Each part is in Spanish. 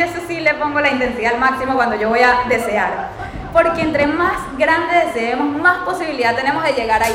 yo eso sí le pongo la intensidad al máximo cuando yo voy a desear. Porque entre más grande deseemos, más posibilidad tenemos de llegar ahí.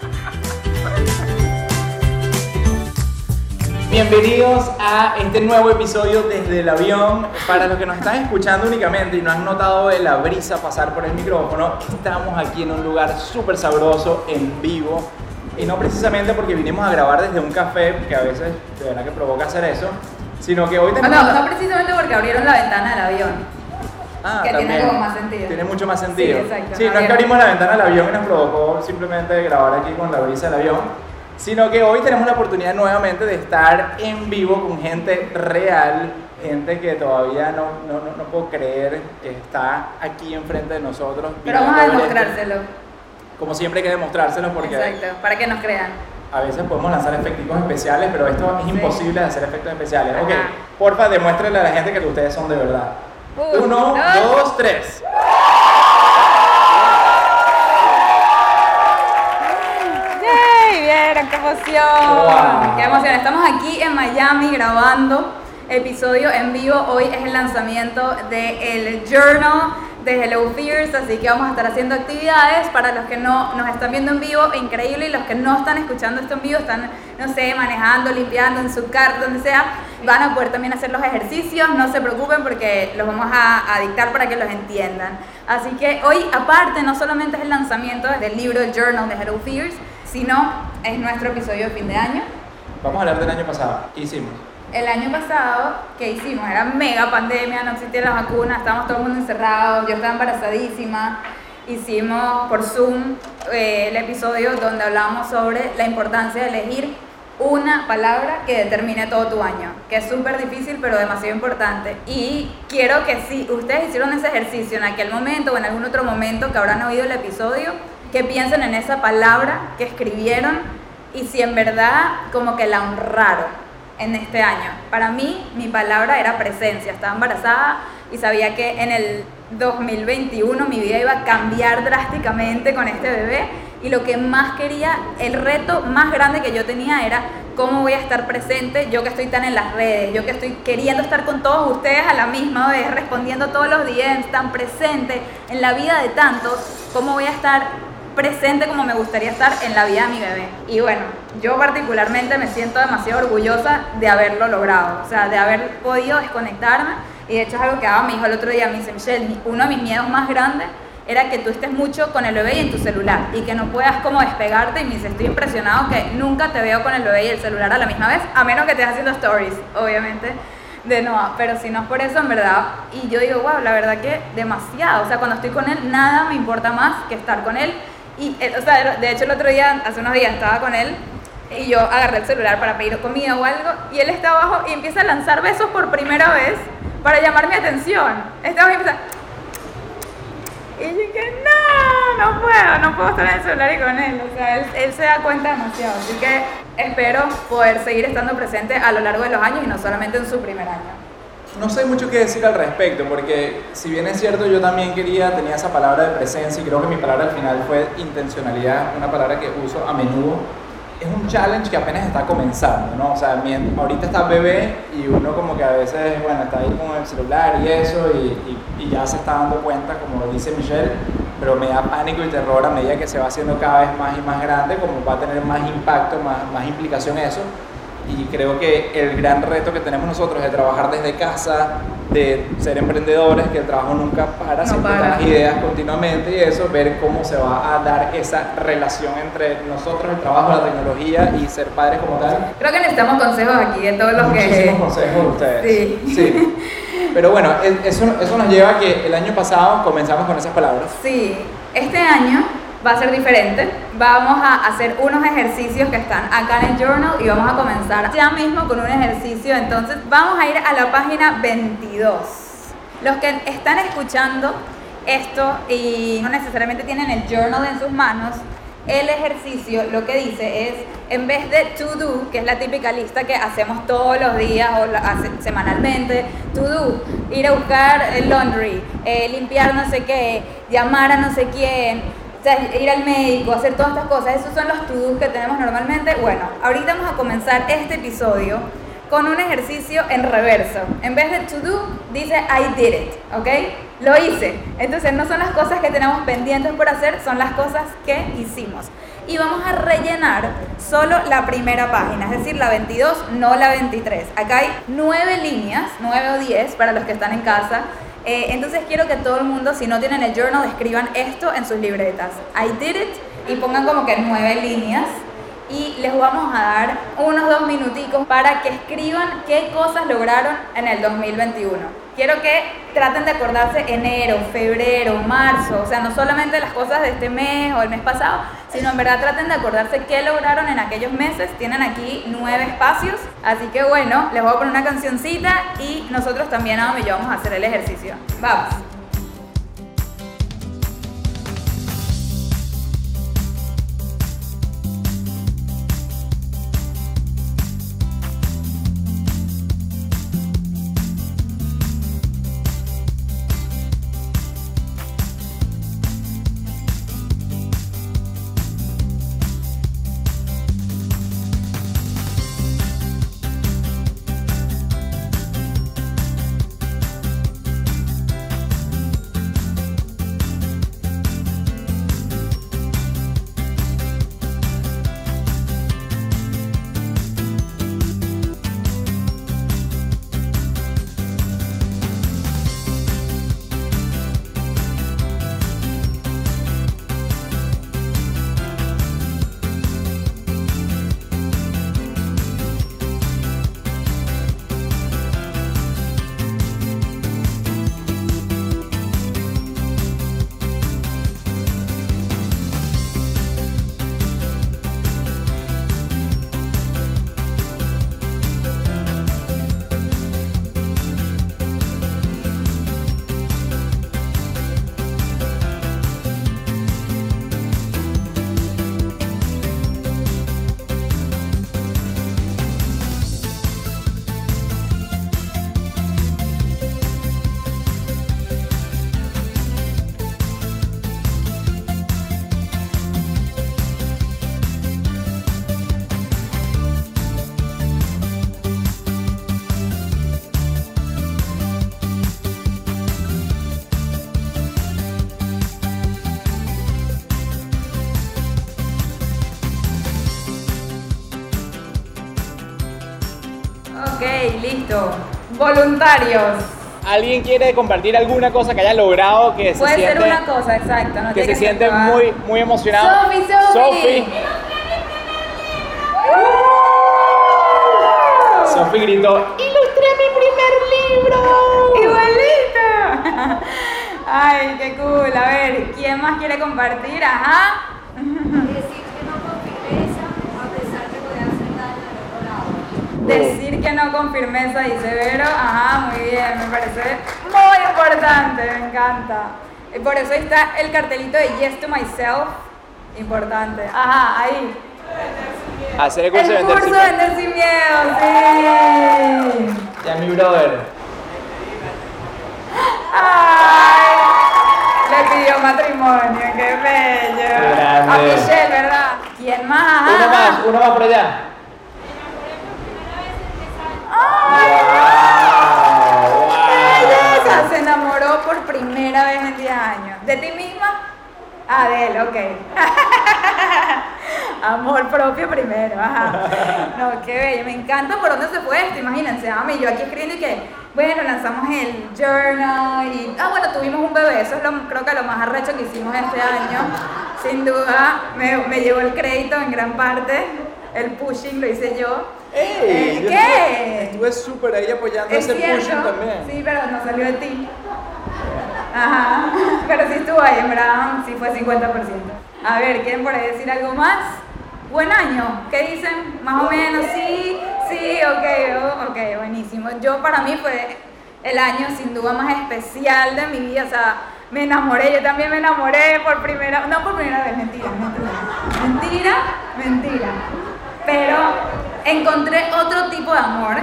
Bienvenidos a este nuevo episodio desde el avión. Para los que nos están escuchando únicamente y no han notado la brisa pasar por el micrófono, estamos aquí en un lugar súper sabroso, en vivo. Y no precisamente porque vinimos a grabar desde un café, que a veces de verdad que provoca hacer eso, sino que hoy tenemos... No, no precisamente porque abrieron la ventana del avión. Ah, que también. tiene como más sentido. Tiene mucho más sentido. Sí, exacto. Sí, no es que abrimos la ventana del avión y nos provocó simplemente grabar aquí con la brisa del avión, sino que hoy tenemos la oportunidad nuevamente de estar en vivo con gente real, gente que todavía no, no, no, no puedo creer que está aquí enfrente de nosotros. Pero vamos a esto. demostrárselo. Como siempre hay que demostrárselo porque Exacto, para que nos crean. a veces podemos lanzar efectos especiales, pero esto es Sí. imposible de hacer efectos especiales. Ok, Ajá. porfa, demuéstrenle a la gente que ustedes son de verdad. Un, Uno, dos. dos, tres. ¡Yay! ¿Vieron qué emoción? Wow. ¡Qué emoción! Estamos aquí en Miami grabando episodio en vivo. Hoy es el lanzamiento del Journal de Hello Fears, así que vamos a estar haciendo actividades para los que no nos están viendo en vivo, increíble, y los que no están escuchando esto en vivo, están, no sé, manejando, limpiando en su carro, donde sea, van a poder también hacer los ejercicios, no se preocupen porque los vamos a, a dictar para que los entiendan. Así que hoy, aparte, no solamente es el lanzamiento del libro, el Journal de Hello Fears, sino es nuestro episodio de fin de año. Vamos a hablar del año pasado. ¿Qué hicimos? El año pasado, ¿qué hicimos? Era mega pandemia, no existían las vacunas, estábamos todo el mundo encerrados, yo estaba embarazadísima. Hicimos por Zoom eh, el episodio donde hablamos sobre la importancia de elegir una palabra que determine todo tu año, que es súper difícil pero demasiado importante. Y quiero que si ustedes hicieron ese ejercicio en aquel momento o en algún otro momento que habrán oído el episodio, que piensen en esa palabra que escribieron y si en verdad como que la honraron en este año. Para mí, mi palabra era presencia. Estaba embarazada y sabía que en el 2021 mi vida iba a cambiar drásticamente con este bebé. Y lo que más quería, el reto más grande que yo tenía era cómo voy a estar presente, yo que estoy tan en las redes, yo que estoy queriendo estar con todos ustedes a la misma vez, respondiendo todos los DMs, tan presente en la vida de tantos, cómo voy a estar presente como me gustaría estar en la vida de mi bebé. Y bueno, yo particularmente me siento demasiado orgullosa de haberlo logrado, o sea, de haber podido desconectarme. Y de hecho es algo que Ava me dijo el otro día, me dice, Michelle, mi- uno de mis miedos más grandes era que tú estés mucho con el bebé y en tu celular y que no puedas como despegarte y me dice, estoy impresionado que nunca te veo con el bebé y el celular a la misma vez, a menos que estés haciendo stories, obviamente, de Noah, pero si no es por eso, en verdad, y yo digo, wow, la verdad que demasiado, o sea, cuando estoy con él, nada me importa más que estar con él, y, o sea, de hecho el otro día, hace unos días, estaba con él y yo agarré el celular para pedir comida o algo y él está abajo y empieza a lanzar besos por primera vez para llamar mi atención. Está abajo y empieza... Y yo dije, no, no puedo, no puedo estar en el celular y con él. O sea, él, él se da cuenta demasiado. Así que espero poder seguir estando presente a lo largo de los años y no solamente en su primer año. No sé mucho qué decir al respecto, porque si bien es cierto, yo también quería, tenía esa palabra de presencia y creo que mi palabra al final fue intencionalidad, una palabra que uso a menudo. Es un challenge que apenas está comenzando, ¿no? O sea, ahorita está bebé y uno como que a veces, bueno, está ahí con el celular y eso y, ya se está dando cuenta, como dice Michelle, pero me da pánico y terror a medida que se va haciendo cada vez más y más grande, como va a tener más impacto, más, más implicación eso. Y creo que el gran reto que tenemos nosotros de trabajar desde casa, de ser emprendedores, que el trabajo nunca para, No siempre para. están ideas continuamente y eso, ver cómo se va a dar esa relación entre nosotros, el trabajo, la tecnología y ser padres como tal. Creo que necesitamos consejos aquí de todos los que... Muchísimos consejos de ustedes. Sí. Sí. Pero bueno, eso, eso nos lleva a que el año pasado comenzamos con esas palabras. Sí, este año va a ser diferente. Vamos a hacer unos ejercicios que están acá en el journal y vamos a comenzar ya mismo con un ejercicio. Entonces vamos a ir a la página 22. Los que están escuchando esto y no necesariamente tienen el journal en sus manos, el ejercicio lo que dice es, en vez de to do, que es la típica lista que hacemos todos los días o semanalmente, to do, ir a buscar el laundry, eh, limpiar no sé qué, llamar a no sé quién, o sea, ir al médico, hacer todas estas cosas, esos son los to que tenemos normalmente. Bueno, ahorita vamos a comenzar este episodio con un ejercicio en reverso. En vez de to do, dice I did it, ¿ok? Lo hice. Entonces no son las cosas que tenemos pendientes por hacer, son las cosas que hicimos. Y vamos a rellenar solo la primera página, es decir, la 22, no la 23. Acá hay nueve líneas, nueve o 10 para los que están en casa. Eh, entonces quiero que todo el mundo, si no tienen el journal, escriban esto en sus libretas. I did it y pongan como que nueve líneas y les vamos a dar unos dos minuticos para que escriban qué cosas lograron en el 2021. Quiero que traten de acordarse enero, febrero, marzo, o sea, no solamente las cosas de este mes o el mes pasado, sino en verdad traten de acordarse qué lograron en aquellos meses. Tienen aquí nueve espacios, así que bueno, les voy a poner una cancioncita y nosotros también, Adam y yo, vamos a hacer el ejercicio. Vamos. Listo. Voluntarios. ¿Alguien quiere compartir alguna cosa que haya logrado que se Puede siente, ser una cosa, exacto. No que se siente toda- muy, muy emocionado? Sofi, Sofi. Sofi. Sofi gritó, ¡Ilustré mi primer libro! Igualito. Ay, qué cool. A ver, ¿quién más quiere compartir? Ajá. Decir que no con firmeza, a pesar de poder hacer daño al otro lado. Decir que no con firmeza, dice Vero. Ajá, muy bien, me parece muy importante, me encanta. Y por eso está el cartelito de Yes to Myself. Importante. Ajá, ahí. Hacer el curso de El vender curso sin de vender sin miedo, sí. Ya mi brother. Ay, le pidió matrimonio, qué bello. grande. A Michelle, ¿verdad? ¿Quién más? Uno más, uno más por allá. Ok. Amor propio primero, ajá. No, qué bello, me encanta por dónde se fue esto, imagínense, Ami, yo aquí escribiendo y que, bueno, lanzamos el journal y, ah, bueno, tuvimos un bebé, eso es lo, creo que lo más arrecho que hicimos este año, sin duda, me, me llevó el crédito en gran parte, el pushing lo hice yo. ¡Ey! Eh, yo ¿Qué? Estuve súper ahí apoyando Es ese pushing cierto, también. sí, pero no salió de ti. Ajá, pero sí estuvo ahí, en verdad, sí fue 50%. A ver, ¿quieren por ahí decir algo más? Buen año, ¿qué dicen? Más o menos, sí, sí, ok, ok, buenísimo. Yo para mí fue el año sin duda más especial de mi vida, o sea, me enamoré, yo también me enamoré por primera, no por primera vez, mentira, mentira, mentira, mentira. Pero encontré otro tipo de amor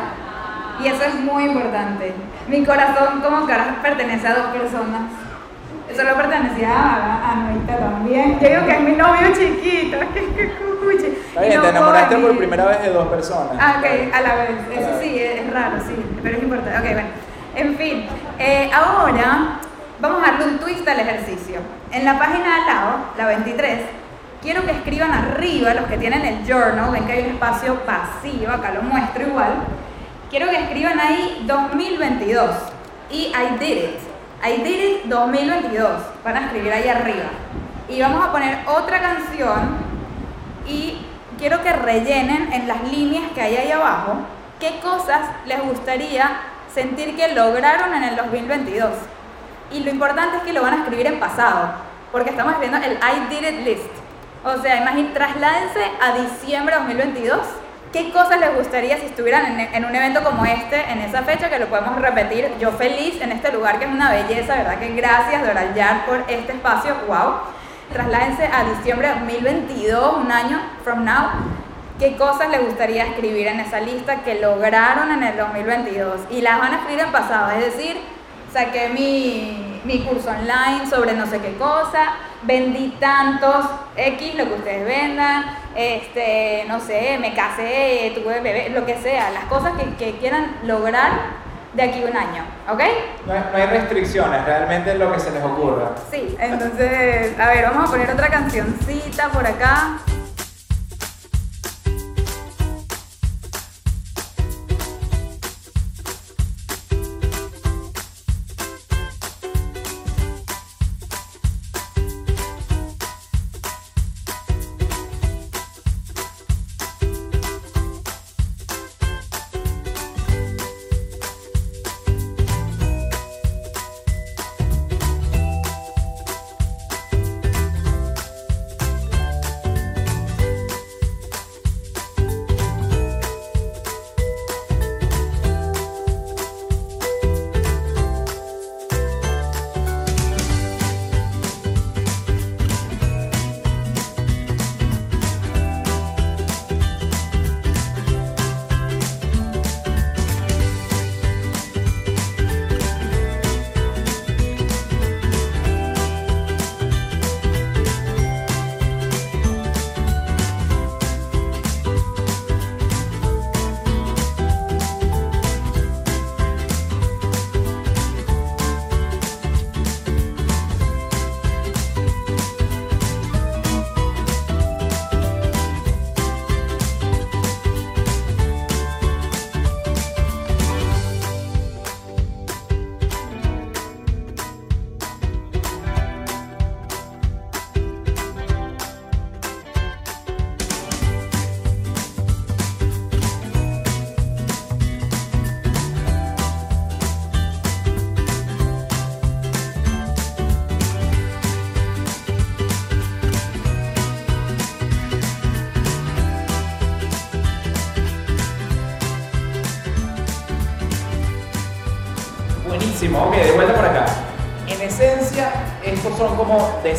y eso es muy importante. Mi corazón como que ahora pertenece a dos personas. Eso lo pertenecía a, a Noita también. Yo digo que es mi novio chiquito, que, que cucuchi. Está bien, No te enamoraste por primera vez de dos personas. Ah, ok, a la vez. A la Eso vez. sí, es raro, sí, pero es importante. Ok, bueno. En fin, eh, ahora vamos a darle un twist al ejercicio. En la página de al lado, la 23, quiero que escriban arriba, los que tienen el journal, ven que hay un espacio vacío, acá lo muestro igual. Quiero que escriban ahí 2022 y I did it. I did it 2022. Van a escribir ahí arriba. Y vamos a poner otra canción y quiero que rellenen en las líneas que hay ahí abajo qué cosas les gustaría sentir que lograron en el 2022. Y lo importante es que lo van a escribir en pasado, porque estamos escribiendo el I did it list. O sea, imagínense, trasládense a diciembre de 2022. ¿Qué cosas les gustaría si estuvieran en, un evento como este, en esa fecha, que lo podemos repetir? Yo feliz en este lugar, que es una belleza, ¿verdad? Que gracias, Doral Yard, por este espacio. ¡Wow! Trasládense a diciembre de 2022, un año from now. ¿Qué cosas les gustaría escribir en esa lista que lograron en el 2022? Y las van a escribir en pasado, es decir, saqué mi, mi curso online sobre no sé qué cosa, vendí tantos X, lo que ustedes vendan, este, no sé, me casé, tuve bebé, lo que sea, las cosas que, que quieran lograr de aquí a un año, ¿ok? No no hay restricciones, realmente es lo que se les ocurra. Sí, entonces, a ver, vamos a poner otra cancioncita por acá.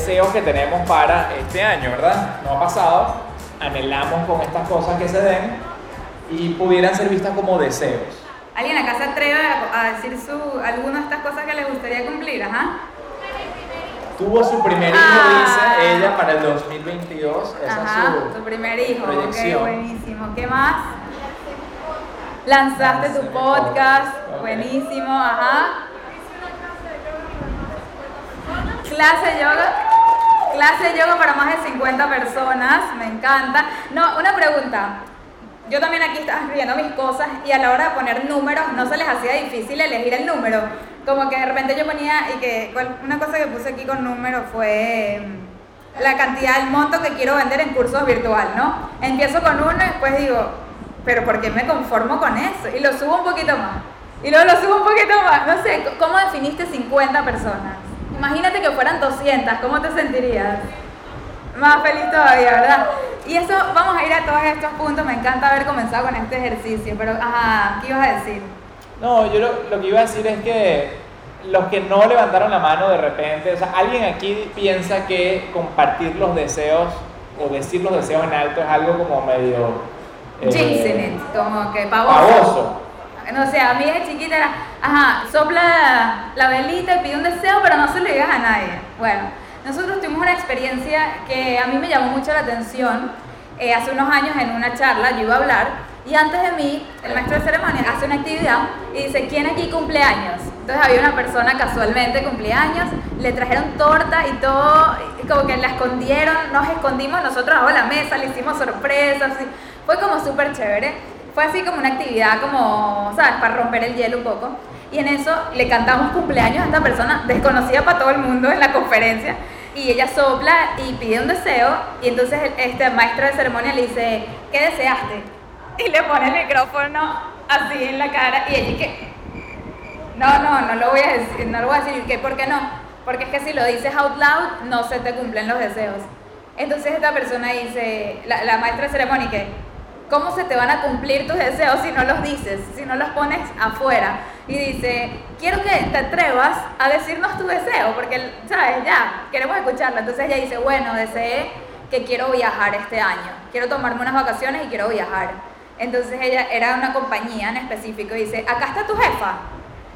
Deseos que tenemos para este año, ¿verdad? No ha pasado, anhelamos con estas cosas que se den y pudieran ser vistas como deseos. ¿Alguien acá se atreve a, decir su, alguna de estas cosas que le gustaría cumplir? Ajá. Tuvo su primer hijo, Ah. dice ella, para el 2022. Esa Ajá, es tu su primer hijo, ok, proyección. buenísimo. ¿Qué más? Lanzaste tu podcast, podcast, ok. buenísimo, ajá. Clase de yoga, clase de yoga para más de 50 personas, me encanta. No, una pregunta. Yo también aquí estaba escribiendo mis cosas y a la hora de poner números no se les hacía difícil elegir el número. Como que de repente yo ponía y que una cosa que puse aquí con número fue mm, la cantidad, el monto que quiero vender en cursos virtual, ¿no? Empiezo con uno y después digo, pero ¿por qué me conformo con eso? Y lo subo un poquito más. Y luego lo subo un poquito más. No sé, ¿cómo definiste 50 personas? Imagínate que fueran 200, ¿cómo te sentirías? Más feliz todavía, ¿verdad? Y eso, vamos a ir a todos estos puntos. Me encanta haber comenzado con este ejercicio, pero, ajá, ¿qué ibas a decir? No, yo lo, lo que iba a decir es que los que no levantaron la mano de repente, o sea, alguien aquí piensa que compartir los deseos o decir los deseos en alto es algo como medio... eh, it, como que pavoso. Pavoso. No sé, a mí de chiquita era, ajá, sopla la velita y pide un deseo, pero no se lo digas a nadie. Bueno, nosotros tuvimos una experiencia que a mí me llamó mucho la atención. Eh, hace unos años en una charla yo iba a hablar y antes de mí, el maestro de ceremonia hace una actividad y dice, ¿quién aquí cumple años? Entonces había una persona casualmente cumpleaños, le trajeron torta y todo, y como que la escondieron, nos escondimos nosotros bajo la mesa, le hicimos sorpresas, fue como súper chévere. Fue así como una actividad como, ¿sabes? Para romper el hielo un poco. Y en eso le cantamos cumpleaños a esta persona desconocida para todo el mundo en la conferencia. Y ella sopla y pide un deseo. Y entonces este maestro de ceremonia le dice, ¿qué deseaste? Y le pone el micrófono así en la cara. Y ella que, no, no, no lo voy a decir, no lo voy a decir. ¿Qué? ¿Por qué no? Porque es que si lo dices out loud, no se te cumplen los deseos. Entonces esta persona dice, la, la maestra de ceremonia, que, ¿cómo se te van a cumplir tus deseos si no los dices, si no los pones afuera? Y dice, quiero que te atrevas a decirnos tu deseo, porque, ¿sabes? Ya, queremos escucharlo. Entonces ella dice, bueno, deseé que quiero viajar este año, quiero tomarme unas vacaciones y quiero viajar. Entonces ella era una compañía en específico y dice, acá está tu jefa.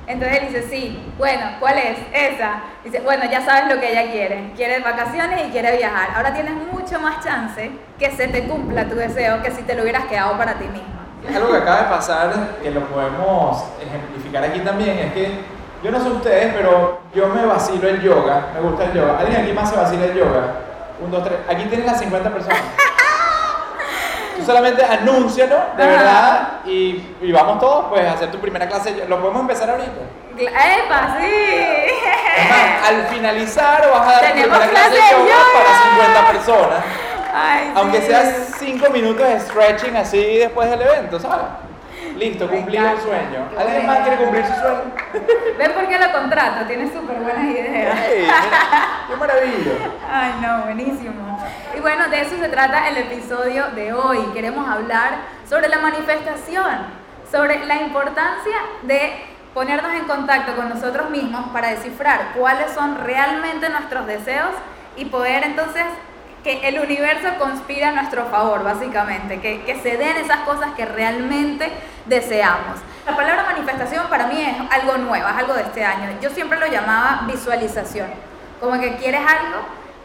Entonces él dice, sí, bueno, ¿cuál es? Esa. Dice, bueno, ya sabes lo que ella quiere. Quiere vacaciones y quiere viajar. Ahora tienes mucho más chance que se te cumpla tu deseo que si te lo hubieras quedado para ti misma. Algo que acaba de pasar, que lo podemos ejemplificar aquí también, es que yo no sé ustedes, pero yo me vacilo el yoga, me gusta el yoga. ¿Alguien aquí más se vacila el yoga? Un, dos, tres. Aquí tienes las 50 personas. Tú solamente anúncialo, de Ajá. verdad, y, y vamos todos pues a hacer tu primera clase. Lo podemos empezar ahorita. ¡Epa, sí! Es más, al finalizar vas a dar tu primera clase de yoga yoga. para 50 personas. Ay, Aunque sí. sea 5 minutos de stretching así después del evento, ¿sabes? Listo, Me cumplido el sueño. ¿Alguien más quiere cumplir su sueño? ¿Ven por qué lo contrato? Tiene súper buenas ideas. ¡Qué maravilla! Ay, no, buenísimo. Y bueno, de eso se trata el episodio de hoy. Queremos hablar sobre la manifestación, sobre la importancia de ponernos en contacto con nosotros mismos para descifrar cuáles son realmente nuestros deseos y poder entonces que el universo conspire a nuestro favor, básicamente, que, que se den esas cosas que realmente deseamos. La palabra manifestación para mí es algo nuevo, es algo de este año. Yo siempre lo llamaba visualización, como que quieres algo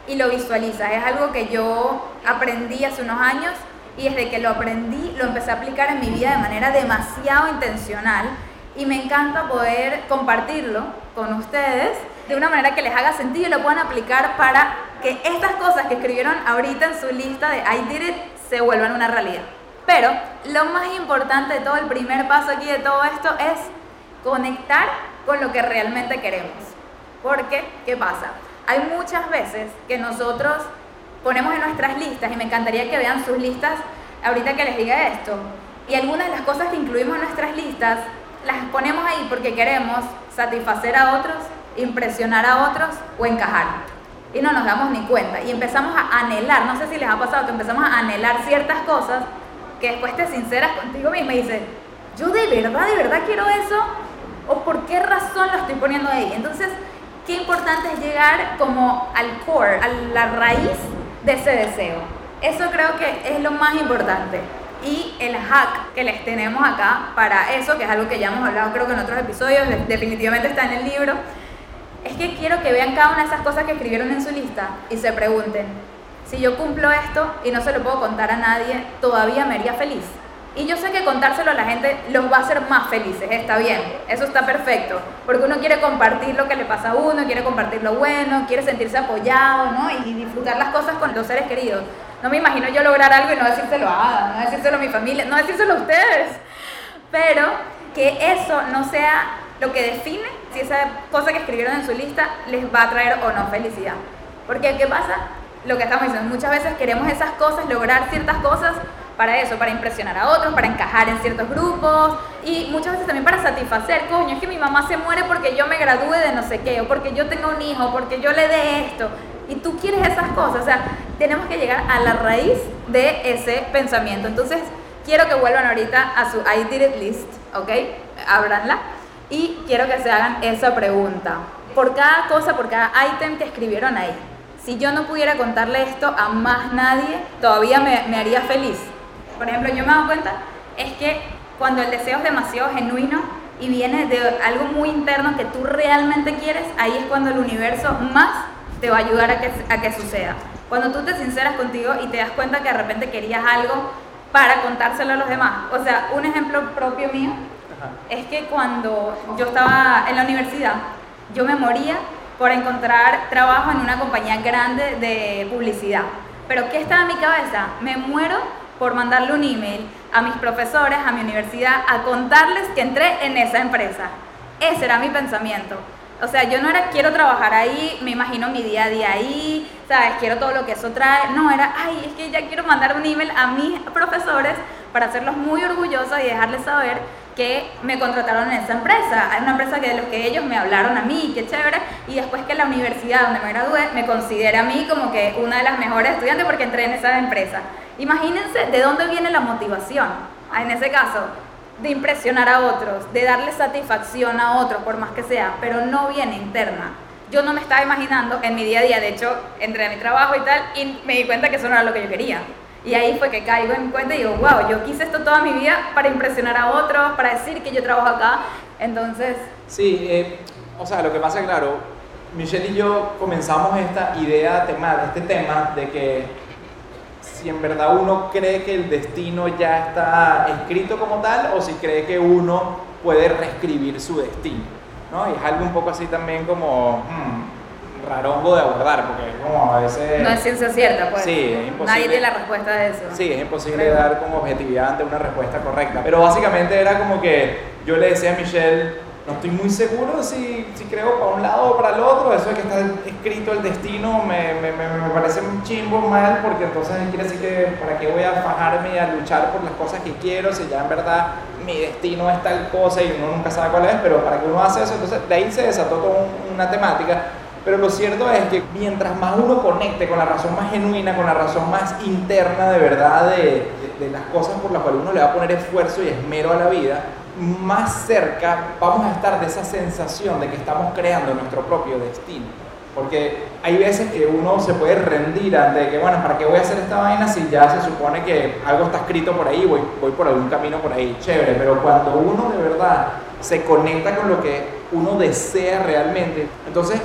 y lo visualizas. Es algo que yo aprendí hace unos años y desde que lo aprendí lo empecé a aplicar en mi vida de manera demasiado intencional y me encanta poder compartirlo con ustedes de una manera que les haga sentido y lo puedan aplicar para que estas cosas que escribieron ahorita en su lista de I did it se vuelvan una realidad. Pero lo más importante de todo, el primer paso aquí de todo esto es conectar con lo que realmente queremos. Porque, ¿qué pasa? Hay muchas veces que nosotros ponemos en nuestras listas, y me encantaría que vean sus listas ahorita que les diga esto, y algunas de las cosas que incluimos en nuestras listas las ponemos ahí porque queremos satisfacer a otros, impresionar a otros o encajar. Y no nos damos ni cuenta. Y empezamos a anhelar, no sé si les ha pasado que empezamos a anhelar ciertas cosas que después te sinceras contigo misma y dices, yo de verdad, de verdad quiero eso, o por qué razón lo estoy poniendo ahí. Entonces, qué importante es llegar como al core, a la raíz de ese deseo. Eso creo que es lo más importante. Y el hack que les tenemos acá para eso, que es algo que ya hemos hablado creo que en otros episodios, de- definitivamente está en el libro, es que quiero que vean cada una de esas cosas que escribieron en su lista y se pregunten, si yo cumplo esto y no se lo puedo contar a nadie, ¿todavía me haría feliz? Y yo sé que contárselo a la gente los va a hacer más felices, está bien, eso está perfecto, porque uno quiere compartir lo que le pasa a uno, quiere compartir lo bueno, quiere sentirse apoyado, ¿no? Y disfrutar las cosas con los seres queridos. No me imagino yo lograr algo y no decírselo a Ada, no decírselo a mi familia, no decírselo a ustedes, pero que eso no sea lo que define si esa cosa que escribieron en su lista les va a traer o no felicidad. Porque ¿qué pasa? Lo que estamos diciendo, muchas veces queremos esas cosas, lograr ciertas cosas para eso, para impresionar a otros, para encajar en ciertos grupos y muchas veces también para satisfacer, coño, es que mi mamá se muere porque yo me gradúe de no sé qué, o porque yo tengo un hijo, porque yo le dé esto, y tú quieres esas cosas, o sea, tenemos que llegar a la raíz de ese pensamiento. Entonces, quiero que vuelvan ahorita a su I did it list, ¿ok? Ábranla y quiero que se hagan esa pregunta. Por cada cosa, por cada ítem que escribieron ahí. Si yo no pudiera contarle esto a más nadie, todavía me, me haría feliz. Por ejemplo, yo me he dado cuenta, es que cuando el deseo es demasiado genuino y viene de algo muy interno que tú realmente quieres, ahí es cuando el universo más te va a ayudar a que, a que suceda. Cuando tú te sinceras contigo y te das cuenta que de repente querías algo para contárselo a los demás. O sea, un ejemplo propio mío es que cuando yo estaba en la universidad, yo me moría por encontrar trabajo en una compañía grande de publicidad. Pero ¿qué estaba en mi cabeza? Me muero por mandarle un email a mis profesores, a mi universidad, a contarles que entré en esa empresa. Ese era mi pensamiento. O sea, yo no era quiero trabajar ahí, me imagino mi día a día ahí, ¿sabes? Quiero todo lo que eso trae. No, era, ay, es que ya quiero mandar un email a mis profesores para hacerlos muy orgullosos y dejarles saber que me contrataron en esa empresa. Hay una empresa que de los que ellos me hablaron a mí, qué chévere, y después que la universidad donde me gradué me considera a mí como que una de las mejores estudiantes porque entré en esa empresa. Imagínense de dónde viene la motivación, en ese caso, de impresionar a otros, de darle satisfacción a otros, por más que sea, pero no viene interna. Yo no me estaba imaginando en mi día a día, de hecho, entré a mi trabajo y tal, y me di cuenta que eso no era lo que yo quería. Y ahí fue que caigo en cuenta y digo, wow, yo quise esto toda mi vida para impresionar a otros, para decir que yo trabajo acá. Entonces... Sí, eh, o sea, lo que pasa, claro, Michelle y yo comenzamos esta idea, tema, este tema de que si en verdad uno cree que el destino ya está escrito como tal o si cree que uno puede reescribir su destino. ¿no? Y es algo un poco así también como... Hmm, rarongo de abordar, porque como a veces... No es ciencia cierta, pues. Sí, es imposible. Nadie tiene la respuesta de eso. Sí, es imposible dar con objetividad ante una respuesta correcta. Pero básicamente era como que yo le decía a Michelle, no estoy muy seguro si, si creo para un lado o para el otro, eso de que está escrito el destino me, me, me, parece un chimbo mal, porque entonces quiere decir que para qué voy a fajarme y a luchar por las cosas que quiero, si ya en verdad mi destino es tal cosa y uno nunca sabe cuál es, pero para que uno hace eso, entonces de ahí se desató toda una temática pero lo cierto es que mientras más uno conecte con la razón más genuina, con la razón más interna de verdad de, de, las cosas por las cuales uno le va a poner esfuerzo y esmero a la vida, más cerca vamos a estar de esa sensación de que estamos creando nuestro propio destino. Porque hay veces que uno se puede rendir ante que, bueno, ¿para qué voy a hacer esta vaina si ya se supone que algo está escrito por ahí, voy, voy por algún camino por ahí, chévere? Pero cuando uno de verdad se conecta con lo que uno desea realmente, entonces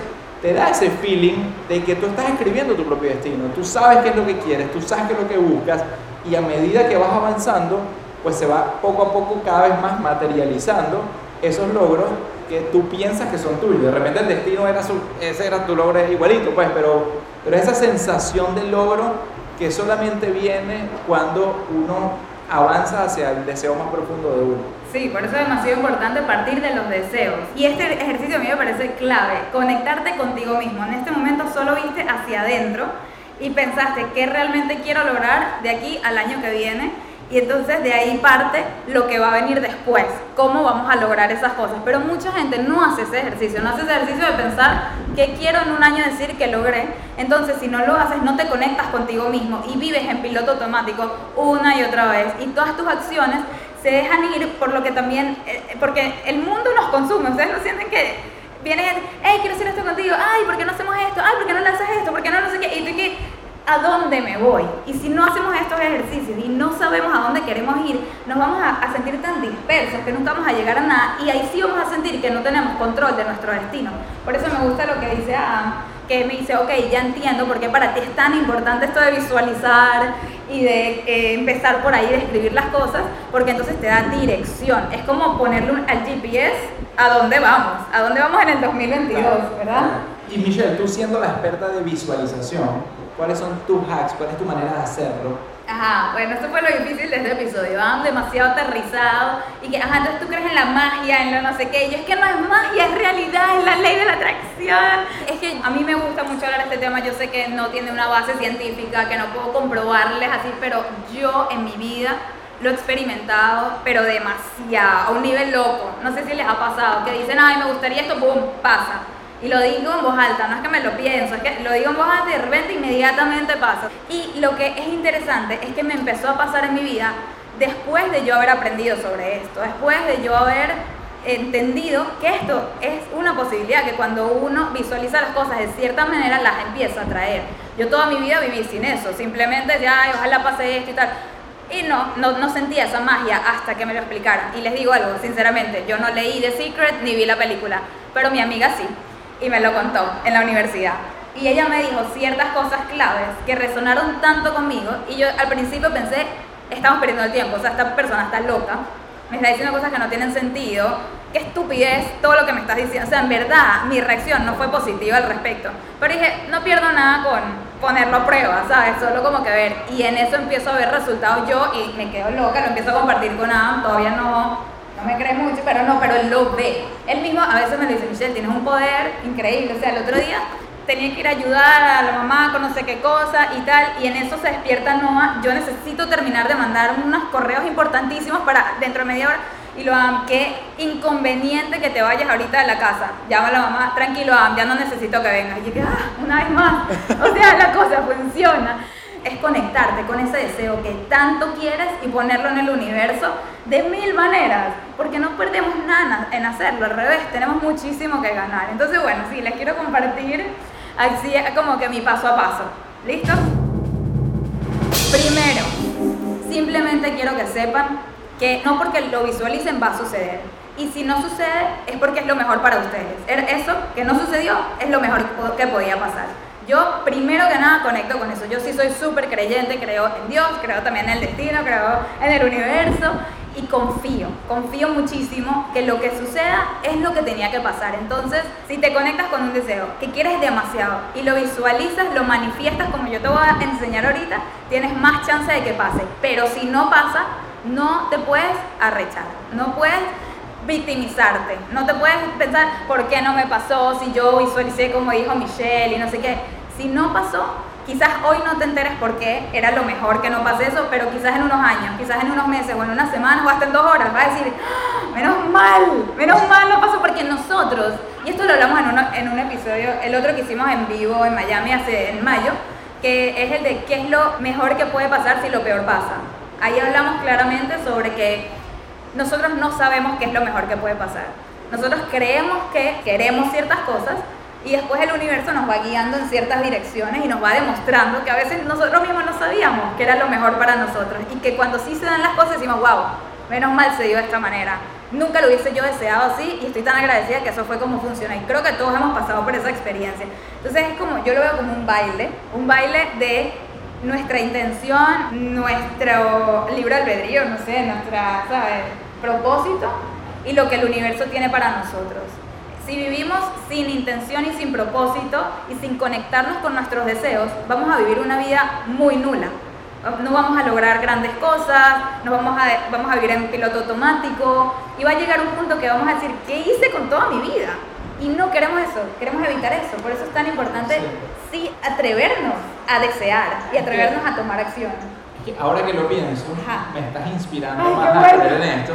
te da ese feeling de que tú estás escribiendo tu propio destino, tú sabes qué es lo que quieres, tú sabes qué es lo que buscas y a medida que vas avanzando, pues se va poco a poco cada vez más materializando esos logros que tú piensas que son tuyos. De repente el destino era su, ese era tu logro igualito, pues, pero, pero esa sensación de logro que solamente viene cuando uno avanza hacia el deseo más profundo de uno. Sí, por eso es demasiado importante partir de los deseos. Y este ejercicio a mí me parece clave, conectarte contigo mismo. En este momento solo viste hacia adentro y pensaste qué realmente quiero lograr de aquí al año que viene. Y entonces de ahí parte lo que va a venir después, cómo vamos a lograr esas cosas. Pero mucha gente no hace ese ejercicio, no hace ese ejercicio de pensar qué quiero en un año decir que logré. Entonces si no lo haces, no te conectas contigo mismo y vives en piloto automático una y otra vez. Y todas tus acciones se dejan ir por lo que también, eh, porque el mundo nos consume, ustedes no sienten que vienen, hey, quiero hacer esto contigo, ay, ¿por qué no hacemos esto? Ay, ¿por qué no lanzas esto? ¿Por qué no no sé qué? Y tú que, a dónde me voy. Y si no hacemos estos ejercicios y no sabemos a dónde queremos ir, nos vamos a, a, sentir tan dispersos que nunca vamos a llegar a nada y ahí sí vamos a sentir que no tenemos control de nuestro destino. Por eso me gusta lo que dice Adam, que me dice, ok, ya entiendo por qué para ti es tan importante esto de visualizar y de eh, empezar por ahí de escribir las cosas, porque entonces te da dirección. Es como ponerle un, al GPS a dónde vamos, a dónde vamos en el 2022, ¿verdad? Y Michelle, tú siendo la experta de visualización, ¿cuáles son tus hacks? ¿Cuál es tu manera de hacerlo? Ajá, bueno, esto fue lo difícil de este episodio. Van demasiado aterrizados y que, ajá, entonces tú crees en la magia, en lo no sé qué. Yo es que no es magia, es realidad, es la ley de la atracción. Es que a mí me gusta mucho hablar de este tema. Yo sé que no tiene una base científica, que no puedo comprobarles así, pero yo en mi vida lo he experimentado, pero demasiado, a un nivel loco. No sé si les ha pasado, que dicen, ay, me gustaría esto, boom, pasa. Y lo digo en voz alta, no es que me lo pienso, es que lo digo en voz alta y de repente inmediatamente pasa. Y lo que es interesante es que me empezó a pasar en mi vida después de yo haber aprendido sobre esto, después de yo haber entendido que esto es una posibilidad, que cuando uno visualiza las cosas de cierta manera las empieza a traer. Yo toda mi vida viví sin eso, simplemente decía, ay, ojalá pase esto y tal. Y no, no, no sentía esa magia hasta que me lo explicaran. Y les digo algo, sinceramente, yo no leí The Secret ni vi la película, pero mi amiga sí y me lo contó en la universidad. Y ella me dijo ciertas cosas claves que resonaron tanto conmigo y yo al principio pensé, estamos perdiendo el tiempo, o sea, esta persona está loca, me está diciendo cosas que no tienen sentido, qué estupidez todo lo que me estás diciendo. O sea, en verdad mi reacción no fue positiva al respecto. Pero dije, no pierdo nada con ponerlo a prueba, ¿sabes? Solo como que ver. Y en eso empiezo a ver resultados yo y me quedo loca, lo empiezo a compartir con Adam, todavía no no me cree mucho, pero no, pero él lo ve. Él mismo a veces me dice, Michelle, tienes un poder increíble. O sea, el otro día tenía que ir a ayudar a la mamá con no sé qué cosa y tal, y en eso se despierta Noah, yo necesito terminar de mandar unos correos importantísimos para dentro de media hora, y lo hagan, qué inconveniente que te vayas ahorita de la casa, llama a la mamá, tranquilo, ya no necesito que vengas, y yo, ah, una vez más, o sea, la cosa funciona es conectarte con ese deseo que tanto quieres y ponerlo en el universo de mil maneras, porque no perdemos nada en hacerlo, al revés, tenemos muchísimo que ganar. Entonces, bueno, sí, les quiero compartir así como que mi paso a paso. ¿Listo? Primero, simplemente quiero que sepan que no porque lo visualicen va a suceder. Y si no sucede es porque es lo mejor para ustedes. Er, eso que no sucedió es lo mejor que podía pasar. Yo primero que nada conecto con eso. Yo sí soy súper creyente, creo en Dios, creo también en el destino, creo en el universo y confío, confío muchísimo que lo que suceda es lo que tenía que pasar. Entonces, si te conectas con un deseo que quieres demasiado y lo visualizas, lo manifiestas como yo te voy a enseñar ahorita, tienes más chance de que pase. Pero si no pasa, no te puedes arrechar, no puedes victimizarte. No te puedes pensar, ¿por qué no me pasó? Si yo visualicé como dijo Michelle y no sé qué. Si no pasó, quizás hoy no te enteres por qué era lo mejor que no pase eso, pero quizás en unos años, quizás en unos meses o en unas semanas o hasta en dos horas vas a decir, ¡Ah! menos mal, menos mal no pasó porque nosotros, y esto lo hablamos en, en un episodio, el otro que hicimos en vivo en Miami hace en mayo, que es el de qué es lo mejor que puede pasar si lo peor pasa. Ahí hablamos claramente sobre que nosotros no sabemos qué es lo mejor que puede pasar. Nosotros creemos que queremos ciertas cosas y después el universo nos va guiando en ciertas direcciones y nos va demostrando que a veces nosotros mismos no sabíamos que era lo mejor para nosotros y que cuando sí se dan las cosas decimos, wow, menos mal se dio de esta manera. Nunca lo hubiese yo deseado así y estoy tan agradecida que eso fue como funciona y creo que todos hemos pasado por esa experiencia. Entonces es como, yo lo veo como un baile, un baile de nuestra intención, nuestro libre albedrío, no sé, nuestra, ¿sabes? Propósito y lo que el universo tiene para nosotros. Si vivimos sin intención y sin propósito y sin conectarnos con nuestros deseos, vamos a vivir una vida muy nula. No vamos a lograr grandes cosas, nos vamos a, vamos a vivir en piloto automático y va a llegar un punto que vamos a decir, ¿qué hice con toda mi vida? Y no queremos eso, queremos evitar eso. Por eso es tan importante sí, atrevernos a desear y atrevernos a tomar acción ahora que lo pienso, me estás inspirando más a creer en esto.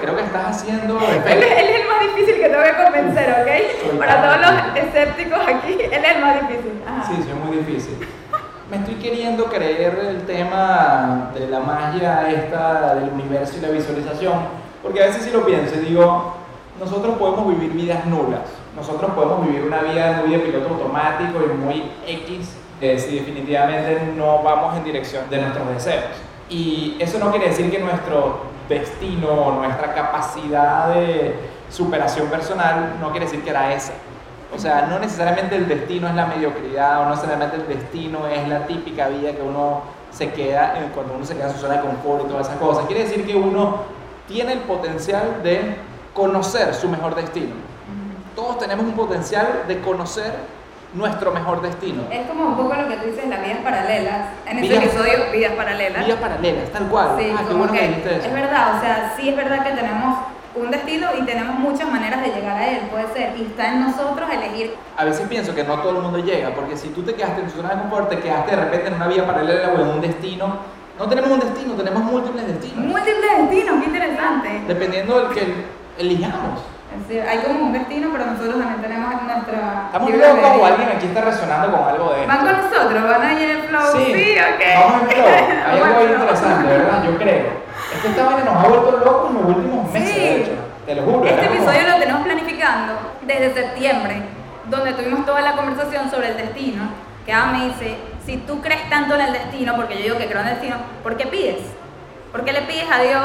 Creo que, estás haciendo. Él, es el más difícil que tengo que convencer, ¿ok? Para todos los escépticos aquí, él es el más difícil. Sí, sí, es muy difícil. Me estoy queriendo creer el tema de la magia esta del universo y la visualización, porque a veces si lo pienso digo, nosotros podemos vivir vidas nulas nosotros podemos vivir una vida muy de piloto automático y muy X eh, si definitivamente no vamos en dirección de nuestros deseos. Y eso no quiere decir que nuestro destino o nuestra capacidad de superación personal no quiere decir que era esa. O sea, no necesariamente el destino es la mediocridad o no necesariamente el destino es la típica vida que uno se queda cuando uno se queda en su zona de confort y todas esas cosas. Quiere decir que uno tiene el potencial de conocer su mejor destino. Todos tenemos un potencial de conocer nuestro mejor destino. Es como un poco lo que tú dices, las vidas paralelas. En este episodio, vidas paralelas. Vías paralelas, tal cual. Sí, ah, qué bueno que que dijiste eso. es verdad, o sea, sí es verdad que tenemos un destino y tenemos muchas maneras de llegar a él, puede ser, y está en nosotros elegir. A veces pienso que no todo el mundo llega, porque si tú te quedaste en tu zona de confort, te quedaste de repente en una vía paralela o en un destino. No tenemos un destino, tenemos múltiples destinos. Múltiples destinos, qué interesante. Dependiendo del que elijamos. Decir, hay como un destino, pero nosotros también tenemos nuestra. ¿Estamos locos o alguien aquí está resonando con algo de esto? ¿Van con nosotros? ¿Van a ir en el flow? Sí, ok. vamos en flow. Hay algo flow. interesante, ¿verdad? Yo creo. Es que esta vaina nos ha vuelto locos en los últimos meses, Sí. de hecho. Te lo juro. Este era como- episodio lo tenemos planificando desde septiembre, donde tuvimos toda la conversación sobre el destino. Que Adam me dice, si tú crees tanto en el destino, porque yo digo que creo en el destino, ¿por qué pides? ¿Por qué le pides a Dios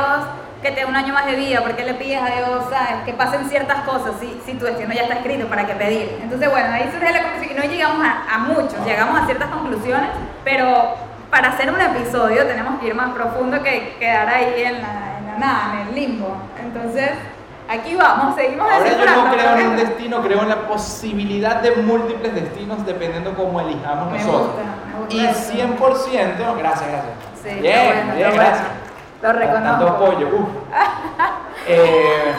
que te dé un año más de vida? ¿Por qué le pides a Dios, sabes, que pasen ciertas cosas si, si tu destino ya está escrito para qué pedir? Entonces, bueno, ahí surge la conversación y no llegamos a, a muchos, llegamos a ciertas conclusiones, pero para hacer un episodio tenemos que ir más profundo que quedar ahí en la, en la nada, en el limbo. Entonces, aquí vamos, seguimos Ahora yo no creo en un destino, creo en la posibilidad de múltiples destinos dependiendo cómo elijamos Me nosotros. gusta, me gusta y eso. 100%, gracias, gracias. Sí, está bien, bueno, bien, gracias. bueno. Lo reconozco. Tanto apoyo, uf. Eh,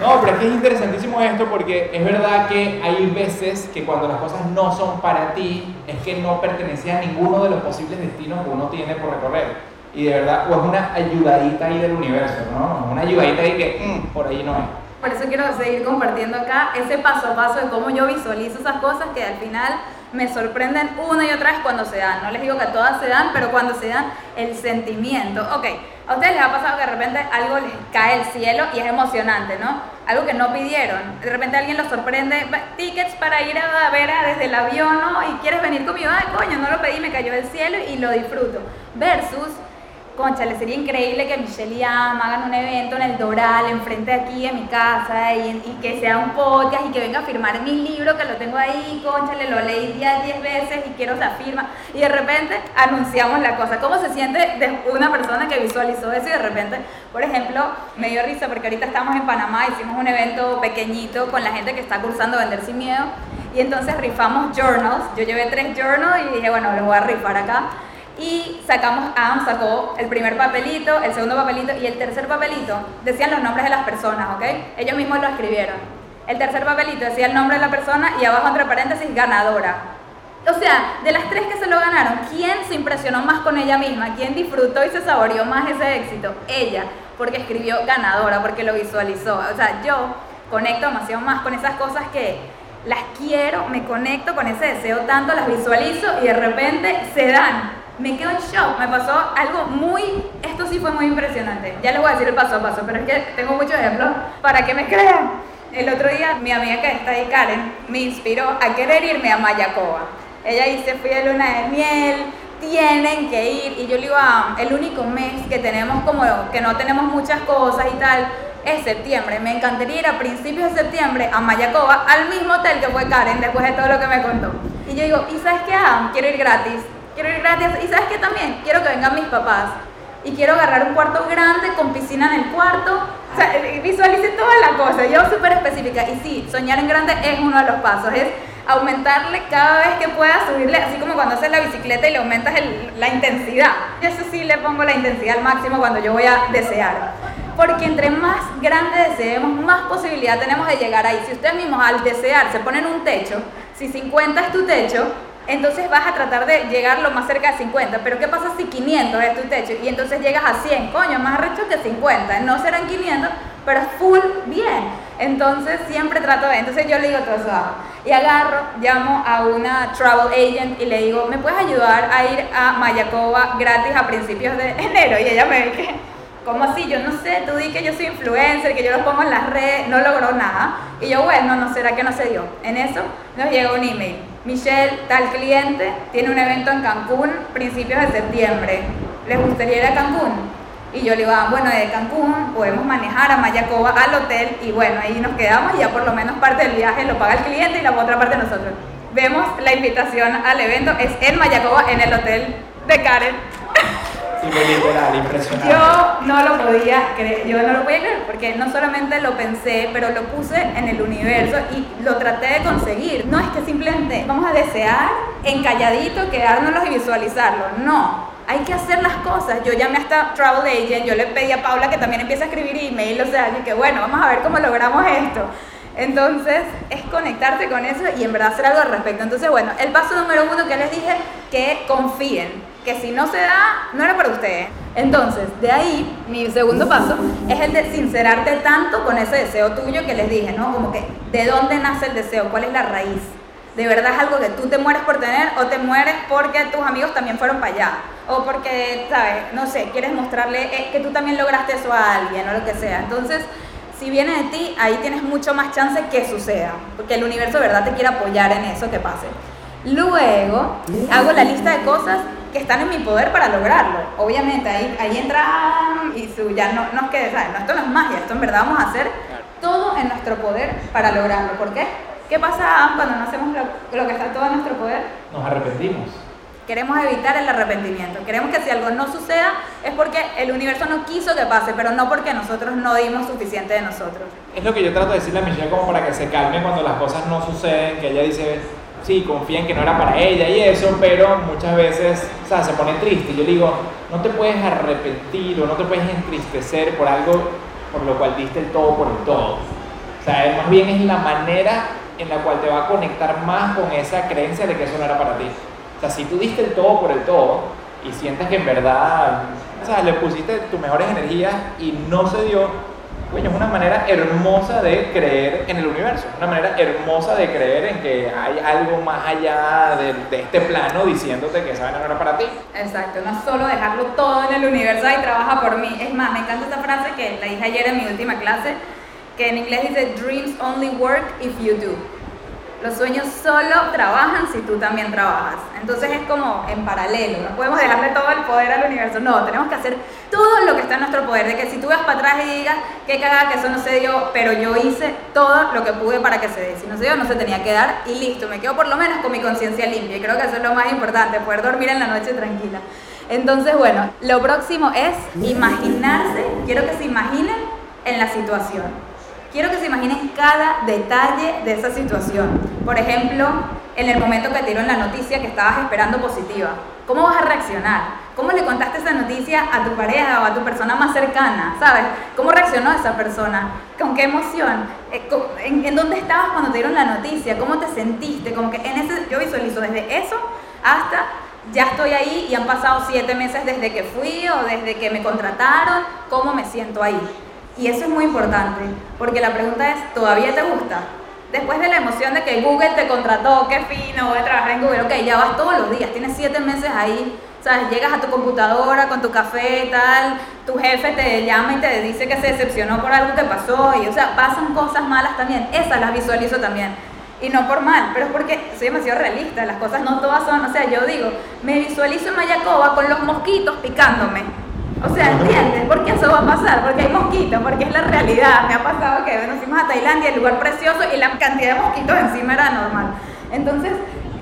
no, pero es que es interesantísimo esto porque es verdad que hay veces que cuando las cosas no son para ti, es que no pertenece a ninguno de los posibles destinos que uno tiene por recorrer. Y de verdad, o es una ayudadita ahí del universo, ¿no? Una ayudadita ahí que mm, por ahí no es. Por eso quiero seguir compartiendo acá ese paso a paso de cómo yo visualizo esas cosas que al final me sorprenden una y otra vez cuando se dan. No les digo que todas se dan, pero cuando se dan, el sentimiento. Ok, a ustedes les ha pasado que de repente algo les cae del cielo y es emocionante, ¿no? Algo que no pidieron. De repente alguien los sorprende, "Va- tickets para ir a ver desde el avión, ¿no? Y quieres venir conmigo, ay, coño, no lo pedí, me cayó del cielo y lo disfruto. Versus Conchale, sería increíble que Michelle y Am hagan un evento en el Doral, enfrente de aquí de mi casa, y, y que sea un podcast y que venga a firmar mi libro, que lo tengo ahí, conchale, lo leí 10 10 veces y quiero la firma. Y de repente anunciamos la cosa. ¿Cómo se siente de una persona que visualizó eso y de repente, por ejemplo, me dio risa porque ahorita estamos en Panamá, hicimos un evento pequeñito con la gente que está cursando Vender Sin Miedo, y entonces rifamos journals. Yo llevé tres journals y dije, bueno, los voy a rifar acá. Y sacamos, Adam sacó el primer papelito, el segundo papelito y el tercer papelito decían los nombres de las personas, ¿ok? Ellos mismos lo escribieron. El tercer papelito decía el nombre de la persona y abajo entre paréntesis ganadora. O sea, de las tres que se lo ganaron, ¿quién se impresionó más con ella misma? ¿Quién disfrutó y se saboreó más ese éxito? Ella, porque escribió ganadora, porque lo visualizó. O sea, yo conecto demasiado más con esas cosas que las quiero, me conecto con ese deseo tanto, las visualizo y de repente se dan. Me quedo en shock, me pasó algo muy, esto sí fue muy impresionante. Ya les voy a decir el paso a paso, pero es que tengo muchos ejemplos para que me crean. El otro día mi amiga que está ahí, Karen, me inspiró a querer irme a Mayacoba. Ella dice, fui de luna de miel, tienen que ir. Y yo le digo, ah, el único mes que tenemos como que no tenemos muchas cosas y tal, es septiembre. Me encantaría ir a principios de septiembre a Mayacoba, al mismo hotel que fue Karen, después de todo lo que me contó. Y yo digo, ¿y sabes qué? Ah, quiero ir gratis. Quiero ir gratis. ¿Y sabes qué también? Quiero que vengan mis papás. Y quiero agarrar un cuarto grande con piscina en el cuarto. O sea, eh, visualice toda la cosa. Yo súper específica. Y sí, soñar en grande es uno de los pasos. Es aumentarle cada vez que pueda subirle, así como cuando haces la bicicleta y le aumentas el- la intensidad. Yo eso sí le pongo la intensidad al máximo cuando yo voy a desear. Porque entre más grande deseemos, más posibilidad tenemos de llegar ahí. Si ustedes mismos al desear se ponen un techo, si 50 es tu techo, entonces vas a tratar de llegar lo más cerca de 50. Pero ¿qué pasa si 500 es tu techo? Y entonces llegas a 100. Coño, más arrecho que 50. No serán 500, pero full bien. Entonces siempre trato de... Entonces yo le digo todo eso. Y agarro, llamo a una travel agent y le digo, ¿me puedes ayudar a ir a Mayacoba gratis a principios de enero? Y ella me dice, ¿cómo así? Yo no sé, tú di que yo soy influencer, que yo los pongo en las redes, no logró nada. Y yo, bueno, no será que no se dio. En eso nos llega un email. Michelle, tal cliente, tiene un evento en Cancún, principios de septiembre. ¿Les gustaría ir a Cancún? Y yo le digo, ah, bueno, de Cancún podemos manejar a Mayacoba al hotel y bueno, ahí nos quedamos y ya por lo menos parte del viaje lo paga el cliente y la otra parte nosotros. Vemos la invitación al evento, es en Mayacoba, en el hotel de Karen. Fue literal, impresionante. Yo no lo podía creer, yo no lo podía creer, porque no solamente lo pensé, pero lo puse en el universo y lo traté de conseguir. No es que simplemente vamos a desear encalladito, quedárnoslos y visualizarlo. No, hay que hacer las cosas. Yo llamé hasta Travel Agent, yo le pedí a Paula que también empiece a escribir email, o sea, que bueno, vamos a ver cómo logramos esto. Entonces, es conectarte con eso y en verdad hacer algo al respecto. Entonces, bueno, el paso número uno que les dije, que confíen, que si no se da, no era para ustedes. Entonces, de ahí, mi segundo paso es el de sincerarte tanto con ese deseo tuyo que les dije, ¿no? Como que, ¿de dónde nace el deseo? ¿Cuál es la raíz? ¿De verdad es algo que tú te mueres por tener o te mueres porque tus amigos también fueron para allá? O porque, ¿sabes? No sé, quieres mostrarle eh, que tú también lograste eso a alguien o lo que sea. Entonces, si viene de ti, ahí tienes mucho más chance que suceda, porque el universo de verdad te quiere apoyar en eso que pase. Luego, hago la lista de cosas que están en mi poder para lograrlo. Obviamente, ahí, ahí entra y su, ya no, no es que, ¿sabes? No, esto no es magia, esto en verdad vamos a hacer todo en nuestro poder para lograrlo. ¿Por qué? ¿Qué pasa cuando no hacemos lo, lo que está todo en nuestro poder? Nos arrepentimos. Queremos evitar el arrepentimiento. Queremos que si algo no suceda es porque el universo no quiso que pase, pero no porque nosotros no dimos suficiente de nosotros. Es lo que yo trato de decirle a Michelle como para que se calme cuando las cosas no suceden, que ella dice, sí, confía en que no era para ella y eso, pero muchas veces, o sea, se pone triste. Yo le digo, no te puedes arrepentir o no te puedes entristecer por algo por lo cual diste el todo por el todo. O sea, más bien es la manera en la cual te va a conectar más con esa creencia de que eso no era para ti. O sea, si tú diste el todo por el todo y sientes que en verdad, o sea, le pusiste tus mejores energías y no se dio, coño, es una manera hermosa de creer en el universo, una manera hermosa de creer en que hay algo más allá de, este plano diciéndote que esa vaina no era para ti. Exacto, no solo dejarlo todo en el universo y trabaja por mí. Es más, me encanta esta frase que la dije ayer en mi última clase, que en inglés dice, Dreams only work if you do. Los sueños solo trabajan si tú también trabajas. Entonces es como en paralelo. No podemos dejarle todo el poder al universo. No, tenemos que hacer todo lo que está en nuestro poder. De que si tú vas para atrás y digas, qué cagada que eso no se dio, pero yo hice todo lo que pude para que se dé. Si no se dio, no se tenía que dar y listo. Me quedo por lo menos con mi conciencia limpia. Y creo que eso es lo más importante, poder dormir en la noche tranquila. Entonces, bueno, lo próximo es imaginarse. Quiero que se imaginen en la situación. Quiero que se imaginen cada detalle de esa situación. Por ejemplo, en el momento que te dieron la noticia que estabas esperando positiva. ¿Cómo vas a reaccionar? ¿Cómo le contaste esa noticia a tu pareja o a tu persona más cercana? ¿Sabes? ¿Cómo reaccionó esa persona? ¿Con qué emoción? Eh, ¿En, dónde estabas cuando te dieron la noticia? ¿Cómo te sentiste? Como que en ese, yo visualizo desde eso hasta ya estoy ahí y han pasado siete meses desde que fui o desde que me contrataron, ¿cómo me siento ahí? Y eso es muy importante, porque la pregunta es, ¿todavía te gusta? Después de la emoción de que Google te contrató, qué fino, voy a trabajar en Google, ok, ya vas todos los días, tienes siete meses ahí, ¿sabes? Llegas a tu computadora con tu café y tal, tu jefe te llama y te dice que se decepcionó por algo que pasó, y o sea, pasan cosas malas también, esas las visualizo también. Y no por mal, pero es porque soy demasiado realista, las cosas no todas son, o sea, yo digo, me visualizo en Mayacoba con los mosquitos picándome o sea, ¿entiendes? ¿Por qué eso va a pasar? Porque hay mosquitos, porque es la realidad. Me ha pasado que nos fuimos a Tailandia, el lugar precioso, y la cantidad de mosquitos encima era normal. Entonces,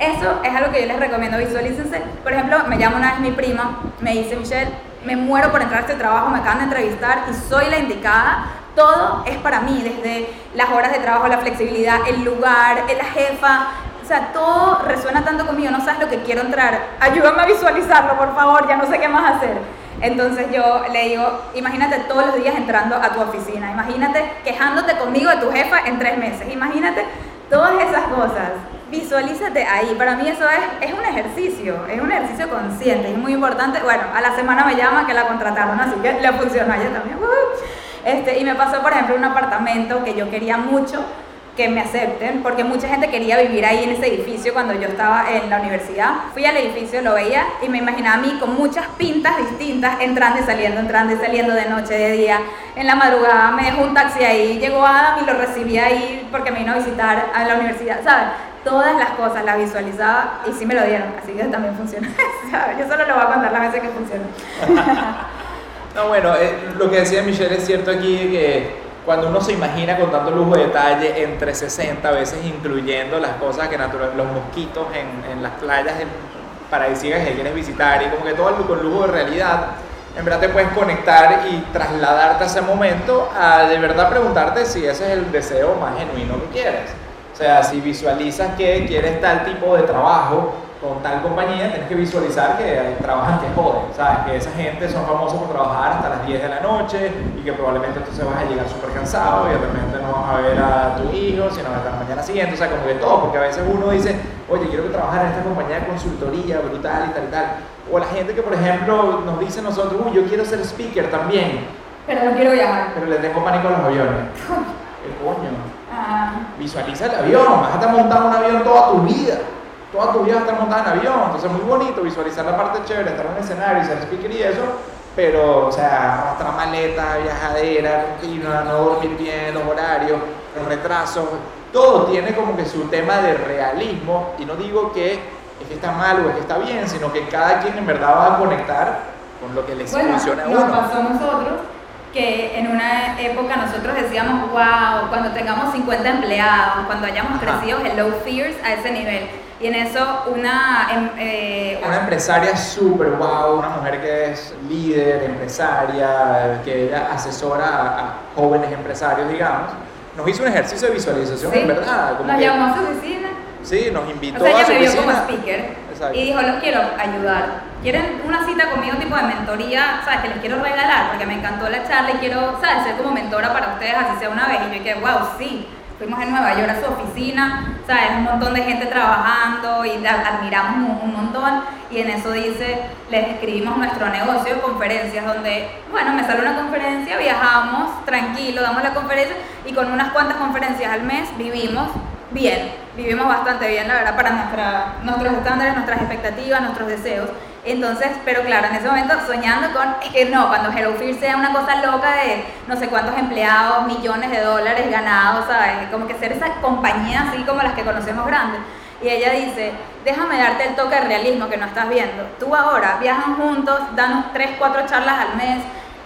eso es algo que yo les recomiendo. Visualícense. Por ejemplo, me llama una vez mi prima, me dice, Michelle, me muero por entrar a este trabajo, me acaban de entrevistar y soy la indicada. Todo es para mí, desde las horas de trabajo, la flexibilidad, el lugar, la jefa, o sea, todo resuena tanto conmigo, no sabes lo que quiero entrar. Ayúdame a visualizarlo, por favor, ya no sé qué más hacer. Entonces yo le digo, imagínate todos los días entrando a tu oficina, imagínate quejándote conmigo de tu jefa en tres meses, imagínate todas esas cosas. Visualízate ahí. Para mí eso es, es un ejercicio, es un ejercicio consciente, es muy importante. Bueno, a la semana me llama que la contrataron, así que le funcionó a ella también. Este, y me pasó, por ejemplo, un apartamento que yo quería mucho, que me acepten, porque mucha gente quería vivir ahí en ese edificio cuando yo estaba en la universidad. Fui al edificio, lo veía y me imaginaba a mí con muchas pintas distintas, entrando y saliendo, entrando y saliendo de noche, de día. En la madrugada me dejó un taxi ahí, llegó Adam y lo recibí ahí porque me vino a visitar a la universidad, ¿sabes? Todas las cosas las visualizaba y sí me lo dieron, así que también funciona. Yo solo lo voy a contar las veces que funciona. No, bueno, eh, lo que decía Michelle es cierto aquí que cuando uno se imagina con tanto lujo de detalle entre 60 veces incluyendo las cosas que natural, los mosquitos en, en las playas paradisíacas que quieres visitar y como que todo con lujo de realidad, en verdad te puedes conectar y trasladarte a ese momento a de verdad preguntarte si ese es el deseo más genuino que quieres. O sea, si visualizas que quieres tal tipo de trabajo, con tal compañía tienes que visualizar que trabajan que joden, ¿sabes? Que esa gente son famosos por trabajar hasta las 10 de la noche y que probablemente entonces vas a llegar súper cansado y de repente no vas a ver a tu hijo, sino hasta la mañana siguiente, o sea, como que todo, porque a veces uno dice, oye, quiero que trabajar en esta compañía de consultoría brutal y tal y tal. O la gente que, por ejemplo, nos dice nosotros, uy, yo quiero ser speaker también. Pero no quiero viajar. Pero le tengo pánico a los aviones. ¿Qué coño? Ah. Visualiza el avión, vas a estar montando un avión toda tu vida toda tu vida estar montada en avión, entonces es muy bonito visualizar la parte chévere, estar en un escenario y ser speaker y eso, pero, o sea, arrastrar maletas, viajadera no dormir bien, los horarios, los retrasos, todo tiene como que su tema de realismo, y no digo que es que está mal o es que está bien, sino que cada quien en verdad va a conectar con lo que les funciona a uno. Nos pasó a nosotros que en una época nosotros decíamos, wow, cuando tengamos 50 empleados, cuando hayamos crecido Hello Fears a ese nivel y en eso una... Em, eh, una empresaria súper wow, una mujer que es líder, empresaria, que asesora a, jóvenes empresarios, digamos, nos hizo un ejercicio de visualización, en verdad. nos llamó a su oficina. Sí, nos invitó o sea, a su me vio como speaker y dijo, los quiero ayudar. ¿Quieren una cita conmigo tipo de mentoría? ¿Sabes? Que les quiero regalar porque me encantó la charla y quiero, ¿sabes? Ser como mentora para ustedes, así sea una vez. Y yo dije, wow, sí Fuimos en Nueva York a su oficina, ¿sabes? Un montón de gente trabajando y admiramos un, montón. Y en eso dice, les escribimos nuestro negocio, conferencias, donde, bueno, me sale una conferencia, viajamos tranquilo, damos la conferencia y con unas cuantas conferencias al mes vivimos bien, vivimos bastante bien, la verdad, para nuestra, nuestros estándares, nuestras expectativas, nuestros deseos. Entonces, pero claro, en ese momento soñando con, es que no, cuando Hello sea una cosa loca de no sé cuántos empleados, millones de dólares ganados, ¿sabes? Como que ser esa compañía así como las que conocemos grandes. Y ella dice, déjame darte el toque de realismo que no estás viendo. Tú ahora viajan juntos, dan tres, cuatro charlas al mes,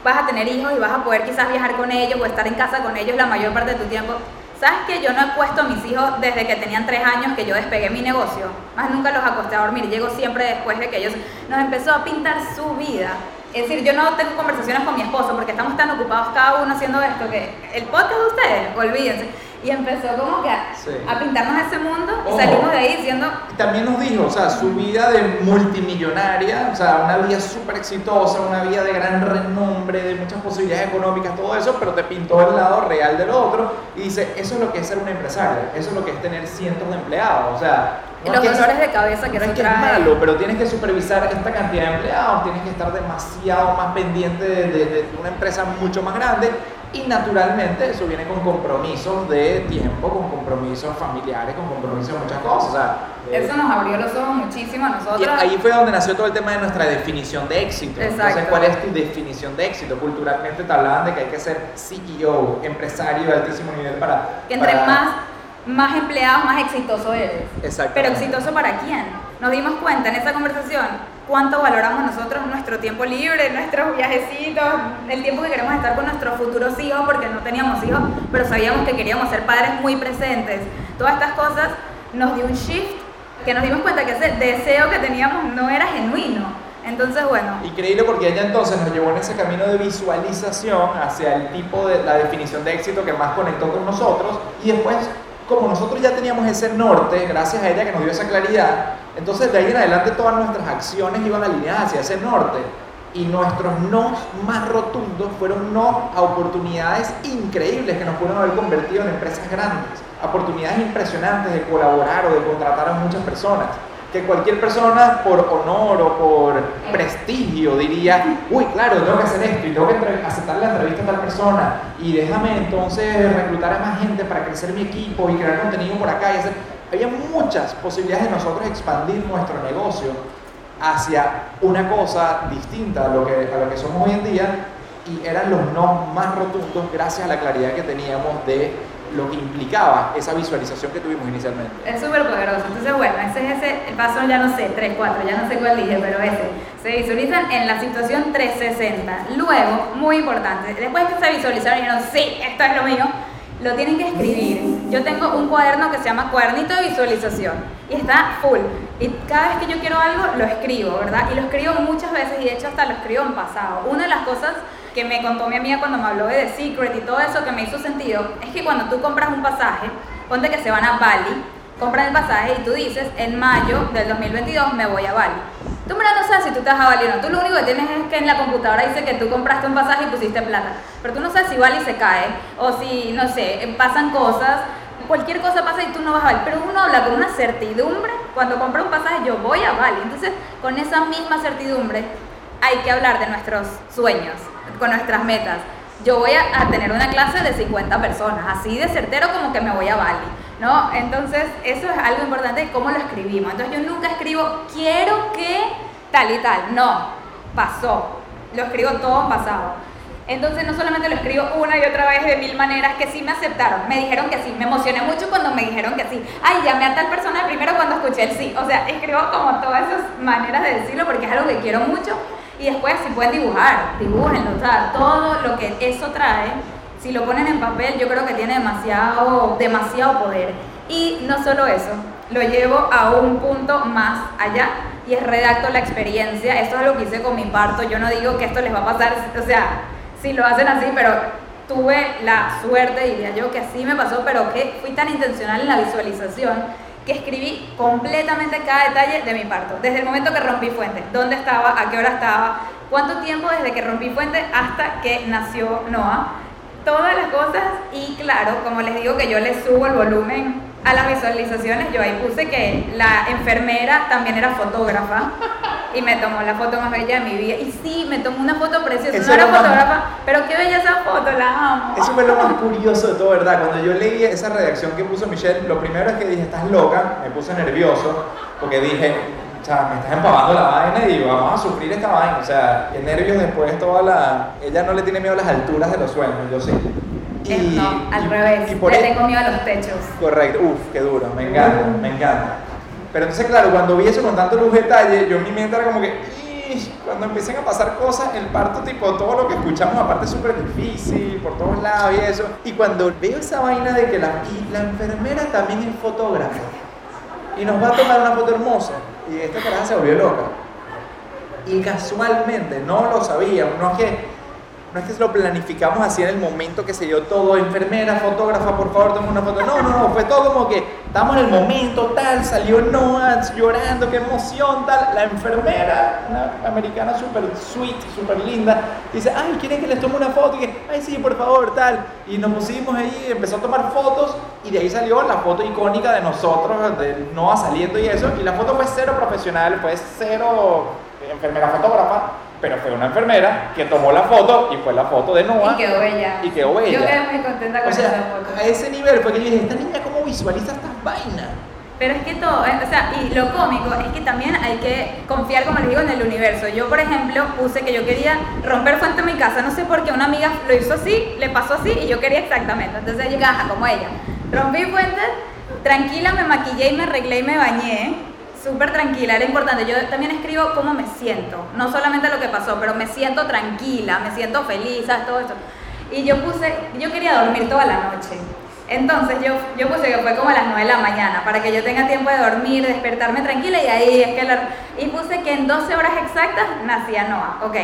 vas a tener hijos y vas a poder quizás viajar con ellos o estar en casa con ellos la mayor parte de tu tiempo. ¿Sabes que yo no he puesto a mis hijos desde que tenían tres años que yo despegué mi negocio? Más nunca los acosté a dormir. Llego siempre después de que ellos nos empezó a pintar su vida. Es decir, yo no tengo conversaciones con mi esposo porque estamos tan ocupados cada uno haciendo esto que el podcast de ustedes, olvídense y empezó como que a, pintarnos ese mundo y salimos de ahí diciendo... También nos dijo, o sea, su vida de multimillonaria, o sea, una vida súper exitosa, una vida de gran renombre, de muchas posibilidades económicas, todo eso, pero te pintó el lado real del otro y dice, eso es lo que es ser un empresario, eso es lo que es tener cientos de empleados, o sea... los dolores de cabeza que no eso es que es malo, pero tienes que supervisar esta cantidad de empleados, tienes que estar demasiado más pendiente de, de una empresa mucho más grande y naturalmente eso viene con compromisos de tiempo, con compromisos familiares, con compromisos de muchas cosas. eso nos abrió los ojos muchísimo a nosotros. Y ahí fue donde nació todo el tema de nuestra definición de éxito. Entonces, ¿cuál es tu definición de éxito? Culturalmente te hablaban de que hay que ser CEO, empresario de altísimo nivel para... Que entre más, más empleados, más exitoso eres. Exacto. Pero exitoso para quién? Nos dimos cuenta en esa conversación cuánto valoramos nosotros nuestro tiempo libre, nuestros viajecitos, el tiempo que queremos estar con nuestros futuros hijos, porque no teníamos hijos, pero sabíamos que queríamos ser padres muy presentes. Todas estas cosas nos dio un shift que nos dimos cuenta que ese deseo que teníamos no era genuino. Entonces, bueno. Increíble porque ella entonces nos llevó en ese camino de visualización hacia el tipo de la definición de éxito que más conectó con nosotros y después como nosotros ya teníamos ese norte, gracias a ella que nos dio esa claridad, entonces de ahí en adelante todas nuestras acciones iban alineadas hacia ese norte. Y nuestros no más rotundos fueron no a oportunidades increíbles que nos pudieron haber convertido en empresas grandes, oportunidades impresionantes de colaborar o de contratar a muchas personas. que cualquier persona por honor o por prestigio diría, uy, claro, tengo que hacer esto y tengo que la entrevista a tal persona y déjame entonces reclutar a más gente para crecer mi equipo y crear contenido por acá y hacer... Había muchas posibilidades de nosotros expandir nuestro negocio hacia una cosa distinta a lo que, a lo que somos hoy en día y eran los no más rotundos gracias a la claridad que teníamos de lo que implicaba esa visualización que tuvimos inicialmente. Es súper poderoso. Entonces, bueno, ese es ese el paso, ya no sé, 3, 4, ya no sé cuál dije, pero ese. Se visualizan en la situación 360. Luego, muy importante, después que se visualizaron y dijeron, sí, esto es lo mío, lo tienen que escribir. Yo tengo un cuaderno que se llama cuadernito de visualización y está full. Y cada vez que yo quiero algo, lo escribo, ¿verdad? Y lo escribo muchas veces y de hecho hasta lo escribo en pasado. Una de las cosas que me contó mi amiga cuando me habló de Secret y todo eso que me hizo sentido es que cuando tú compras un pasaje, ponte que se van a Bali, compran el pasaje y tú dices, en mayo del 2022 me voy a Bali. Tú verdad no sabes si tú te vas a Bali o no. Tú lo único que tienes es que en la computadora dice que tú compraste un pasaje y pusiste plata. Pero tú no sabes si Bali se cae o si, no sé, pasan cosas. Cualquier cosa pasa y tú no vas a Bali. Pero uno habla con una certidumbre. Cuando compra un pasaje, yo voy a Bali. Entonces, con esa misma certidumbre, hay que hablar de nuestros sueños, con nuestras metas. Yo voy a, tener una clase de 50 personas, así de certero como que me voy a Bali. ¿no? Entonces, eso es algo importante de cómo lo escribimos. Entonces, yo nunca escribo, quiero que tal y tal. No, pasó. Lo escribo todo en pasado. Entonces, no solamente lo escribo una y otra vez de mil maneras que sí me aceptaron, me dijeron que sí. Me emocioné mucho cuando me dijeron que sí. Ay, llamé a tal persona primero cuando escuché el sí. O sea, escribo como todas esas maneras de decirlo porque es algo que quiero mucho. Y después, si pueden dibujar, dibújenlo. O sea, todo lo que eso trae si lo ponen en papel, yo creo que tiene demasiado, demasiado poder. Y no solo eso, lo llevo a un punto más allá y es redacto la experiencia. Esto es lo que hice con mi parto. Yo no digo que esto les va a pasar, o sea, si lo hacen así, pero tuve la suerte, diría yo, que así me pasó, pero que fui tan intencional en la visualización que escribí completamente cada detalle de mi parto. Desde el momento que rompí fuente, dónde estaba, a qué hora estaba, cuánto tiempo desde que rompí fuente hasta que nació Noah todas las cosas y claro, como les digo que yo le subo el volumen a las visualizaciones, yo ahí puse que la enfermera también era fotógrafa y me tomó la foto más bella de mi vida. Y sí, me tomó una foto preciosa, Eso no era lo más- fotógrafa, pero qué bella esa foto, la amo. Eso fue lo más curioso de todo, ¿verdad? Cuando yo leí esa redacción que puso Michelle, lo primero es que dije, estás loca, me puse nervioso, porque dije, o sea, me estás empavando la vaina y vamos a sufrir esta vaina. O sea, y nervios después toda la... Ella no le tiene miedo a las alturas de los sueños, yo sí. Eh, no, al y- revés, y por le e- tengo miedo a los techos. Correcto, uff, qué duro, me encanta, me encanta. Pero entonces, claro, cuando vi eso con tanto luz detalle, yo en mi mente era como que, cuando empiecen a pasar cosas, el parto, tipo, todo lo que escuchamos, aparte es súper difícil, por todos lados y eso. Y cuando veo esa vaina de que la, y la enfermera también es fotógrafa y nos va a tomar una foto hermosa, y esta caraja se volvió loca. Y casualmente, no lo sabíamos, no es que no es que lo planificamos así en el momento que se dio todo, enfermera, fotógrafa, por favor, toma una foto. No, no, no, fue todo como que estamos en el momento, tal, salió Noah llorando, qué emoción, tal. La enfermera, una americana súper sweet, súper linda, dice, ay, ¿quieren que les tome una foto? Y que, ay, sí, por favor, tal. Y nos pusimos ahí, empezó a tomar fotos y de ahí salió la foto icónica de nosotros, de Noah saliendo y eso. Y la foto fue cero profesional, fue cero enfermera fotógrafa, pero fue una enfermera que tomó la foto y fue la foto de Noah. Y quedó bella. Y quedó bella. Yo quedé muy contenta con O esa sea, foto. a ese nivel fue que yo dije, esta niña cómo visualiza estas vainas. Pero es que todo, eh, o sea, y lo cómico es que también hay que confiar, como les digo, en el universo. Yo, por ejemplo, puse que yo quería romper fuente en mi casa, no sé por qué una amiga lo hizo así, le pasó así y yo quería exactamente. Entonces yo como ella. Rompí fuente, tranquila, me maquillé y me arreglé y me bañé. Súper tranquila, era importante. Yo también escribo cómo me siento, no solamente lo que pasó, pero me siento tranquila, me siento feliz, ¿sabes? Todo esto. Y yo puse, yo quería dormir toda la noche. Entonces yo, yo puse que fue como a las 9 de la mañana, para que yo tenga tiempo de dormir, despertarme tranquila y ahí es que la... Y puse que en 12 horas exactas nacía Noah, ok.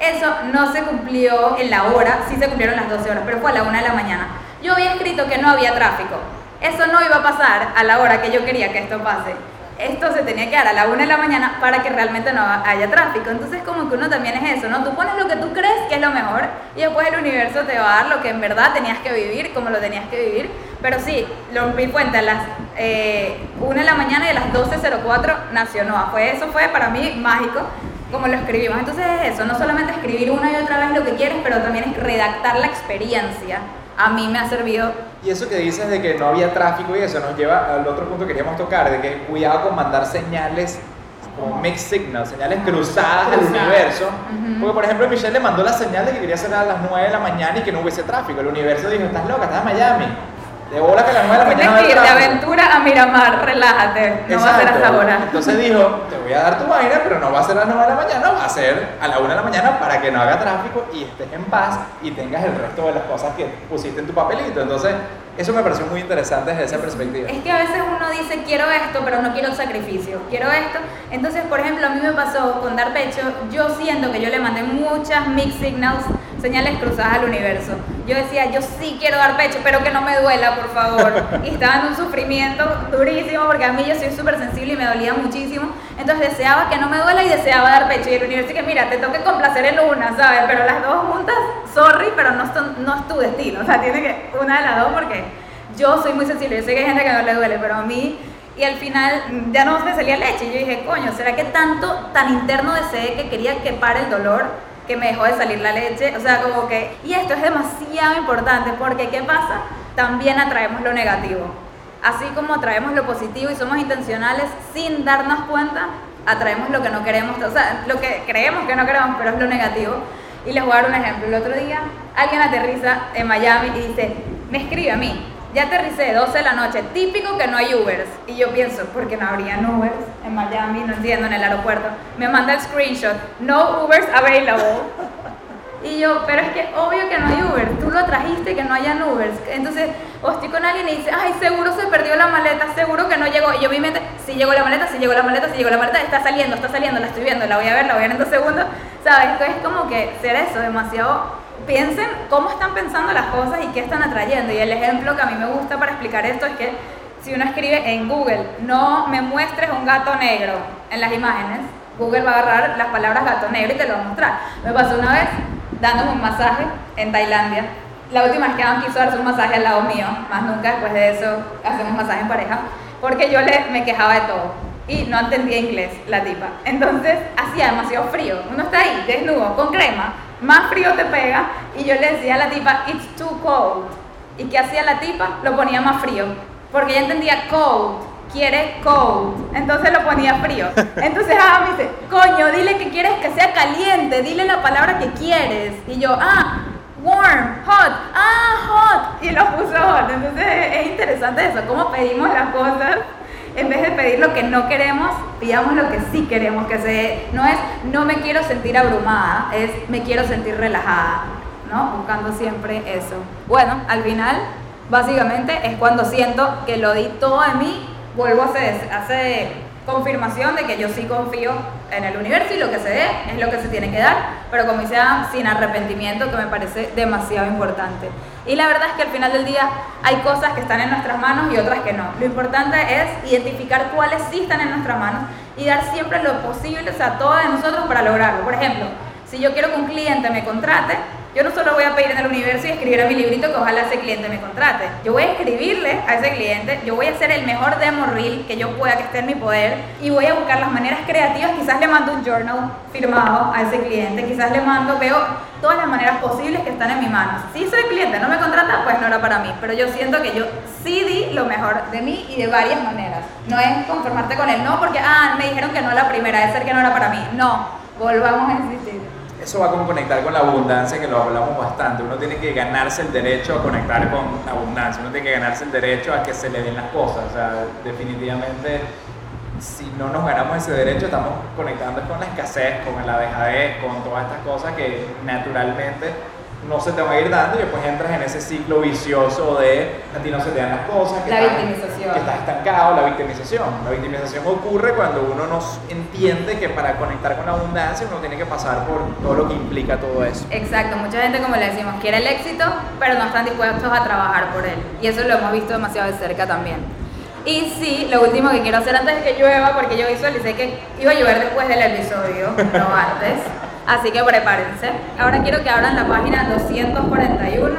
Eso no se cumplió en la hora, sí se cumplieron las 12 horas, pero fue a la 1 de la mañana. Yo había escrito que no había tráfico. Eso no iba a pasar a la hora que yo quería que esto pase. Esto se tenía que dar a la 1 de la mañana para que realmente no haya tráfico. Entonces como que uno también es eso, ¿no? Tú pones lo que tú crees que es lo mejor y después el universo te va a dar lo que en verdad tenías que vivir, como lo tenías que vivir, Pero sí, lo di cuenta a las eh, 1 de la mañana y a las 12.04 nació Noah. Fue, eso fue para mí mágico como lo escribimos. Entonces es eso, no solamente escribir una y otra vez lo que quieres, pero también es redactar la experiencia. A mí me ha servido Y eso que dices de que no había tráfico y eso nos lleva al otro punto que queríamos tocar, de que cuidado con mandar señales como mixed signals, señales cruzadas al Cruzadas. universo. Ujú. Porque por ejemplo Michelle le mandó la señal de que quería ser a las 9 de la mañana y que no hubiese tráfico. El universo dijo, estás loca, estás en Miami. De bola que a las 9 de la Tienes mañana a que ir de tráfico". aventura a Miramar, relájate, no va a ser hasta Exacto. ahora. Entonces dijo, te voy a dar tu vaina, pero no va a ser a las 9 de la mañana, va a ser a la 1 de la mañana para que no haga tráfico y estés en paz y tengas el resto de las cosas que pusiste en tu papelito. Entonces, eso me pareció muy interesante desde esa perspectiva. Es que a veces uno dice, quiero esto, pero no quiero sacrificio, quiero esto. Entonces, por ejemplo, a mí me pasó con dar pecho, yo siento que yo le mandé muchas mixed signals, señales cruzadas al universo. Yo decía, yo sí quiero dar pecho, pero que no me duela, por favor. Y estaba en un sufrimiento durísimo, porque a mí yo soy súper sensible y me dolía muchísimo. Entonces deseaba que no me duela y deseaba dar pecho. Y el universo que, mira, te toca complacer en una, ¿sabes? Pero las dos juntas, sorry, pero no, son- no es tu destino. O sea, tiene que una de las dos porque yo soy muy sensible, yo sé que hay gente que no le duele, pero a mí, y al final ya no me salía leche. Y yo dije, coño, ¿será que tanto, tan interno deseé que quería que pare el dolor que me dejó de salir la leche? O sea, como que, y esto es demasiado importante porque, ¿qué pasa? También atraemos lo negativo. Así como atraemos lo positivo y somos intencionales sin darnos cuenta, atraemos lo que no queremos, o sea, lo que creemos que no queremos, pero es lo negativo. Y les voy a dar un ejemplo. El otro día alguien aterriza en Miami y dice, me escribe a mí, ya aterricé 12 de la noche, típico que no hay Ubers. Y yo pienso, ¿por qué no habrían Ubers en Miami? No entiendo, en el aeropuerto. Me manda el screenshot, no Ubers available. Y yo, pero es que obvio que no hay Uber, tú lo trajiste que no hayan Ubers. Entonces, o estoy con alguien y dice, ay, seguro se perdió la maleta, seguro que no llegó. Y yo mi mente, si llegó la maleta, si llegó la maleta, si llegó la maleta, está saliendo, está saliendo, la estoy viendo, la voy a ver, la voy a ver en dos segundos. ¿Sabes? Entonces es como que ser eso, demasiado. Piensen cómo están pensando las cosas y qué están atrayendo. Y el ejemplo que a mí me gusta para explicar esto es que si uno escribe en Google, no me muestres un gato negro en las imágenes, Google va a agarrar las palabras gato negro y te lo va a mostrar. Me pasó una vez dándome un masaje en Tailandia. La última vez que Adam quiso darse un masaje al lado mío, más nunca después de eso hacemos masaje en pareja, porque yo le, me quejaba de todo y no entendía inglés la tipa. Entonces hacía demasiado frío. Uno está ahí desnudo, con crema, más frío te pega y yo le decía a la tipa, it's too cold. ¿Y qué hacía la tipa? Lo ponía más frío, porque ella entendía cold, quiere cold, entonces lo ponía frío. Entonces Adam me dice, coño, dile que quieres que sea caliente, dile la palabra que quieres. Y yo, ah, warm, hot, ah, hot, y lo puso hot. Entonces es interesante eso, cómo pedimos las cosas. En vez de pedir lo que no queremos, pidamos lo que sí queremos, que se, no es no me quiero sentir abrumada, es me quiero sentir relajada, ¿no? Buscando siempre eso. Bueno, al final, básicamente es cuando siento que lo di todo de mí, vuelvo a hacer, hace confirmación de que yo sí confío en el universo y lo que se dé es lo que se tiene que dar, pero como dice Adam, sin arrepentimiento, que me parece demasiado importante. Y la verdad es que al final del día hay cosas que están en nuestras manos y otras que no. Lo importante es identificar cuáles sí están en nuestras manos y dar siempre lo posible, o sea, todo de nosotros para lograrlo. Por ejemplo, si yo quiero que un cliente me contrate, yo no solo voy a pedir en el universo y escribir a mi librito que ojalá ese cliente me contrate. Yo voy a escribirle a ese cliente, yo voy a hacer el mejor demo reel que yo pueda, que esté en mi poder, y voy a buscar las maneras creativas. Quizás le mando un journal firmado a ese cliente, quizás le mando, veo todas las maneras posibles que están en mi mano. Si ese cliente no me contrata, pues no era para mí, pero yo siento que yo sí di lo mejor de mí y de varias maneras. No es conformarte con el no porque, ah, me dijeron que no la primera, debe ser que no era para mí. No, volvamos a insistir. Eso va a conectar con la abundancia, que lo hablamos bastante. Uno tiene que ganarse el derecho a conectar con la abundancia. Uno tiene que ganarse el derecho a que se le den las cosas. O sea, definitivamente, si no nos ganamos ese derecho, estamos conectando con la escasez, con la dejadez, con todas estas cosas que naturalmente no se te va a ir dando y después entras en ese ciclo vicioso de a ti no se te dan las cosas, que, La estás, victimización. que estás estancado, la victimización. La victimización ocurre cuando uno no entiende que para conectar con la abundancia uno tiene que pasar por todo lo que implica todo eso. Exacto, mucha gente como le decimos quiere el éxito, pero no están dispuestos a trabajar por él. Y eso lo hemos visto demasiado de cerca también. Y sí, lo último que quiero hacer antes de que llueva, porque yo visualicé que iba a llover después del episodio, no antes. Así que prepárense. Ahora quiero que abran la página 241.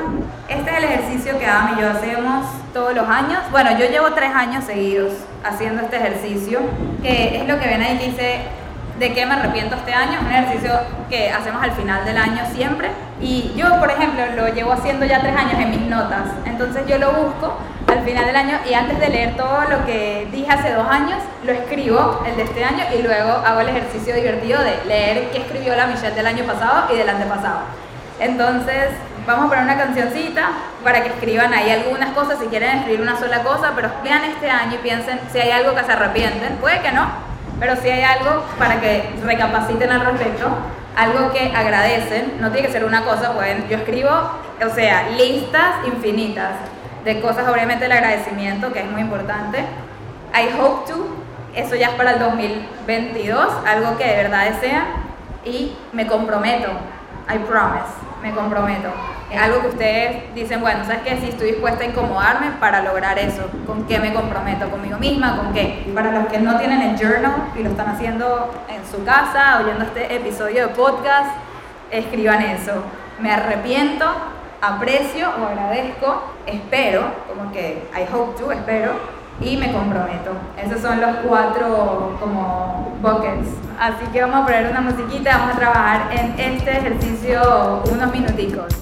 este es el ejercicio que Adam y yo hacemos todos los años. Bueno, yo llevo tres años seguidos haciendo este ejercicio, que es lo que ven ahí que dice de qué me arrepiento este año. Es un ejercicio que hacemos al final del año siempre. Y yo, por ejemplo, lo llevo haciendo ya tres años en mis notas. Entonces yo lo busco al final del año y antes de leer todo lo que dije hace dos años, lo escribo, el de este año, y luego hago el ejercicio divertido de leer qué escribió la Michelle del año pasado y del antepasado. Entonces, vamos a poner una cancioncita para que escriban ahí algunas cosas, si quieren escribir una sola cosa, pero vean este año y piensen si hay algo que se arrepienten. Puede que no, pero si hay algo para que recapaciten al respecto, algo que agradecen, no tiene que ser una cosa, pueden, yo escribo, o sea, listas infinitas de cosas, obviamente el agradecimiento, que es muy importante. I hope to, eso ya es para el 2022, algo que de verdad desean, y me comprometo, I promise, me comprometo. Algo que ustedes dicen, bueno, ¿sabes qué? Si estoy dispuesta a incomodarme para lograr eso, ¿con qué me comprometo? ¿Conmigo misma? ¿Con qué? Para los que no tienen el journal y lo están haciendo en su casa, oyendo este episodio de podcast, escriban eso. Me arrepiento, aprecio o agradezco, espero, como que I hope to, espero, y me comprometo. Esos son los cuatro como buckets. Así que vamos a poner una musiquita, vamos a trabajar en este ejercicio unos minuticos.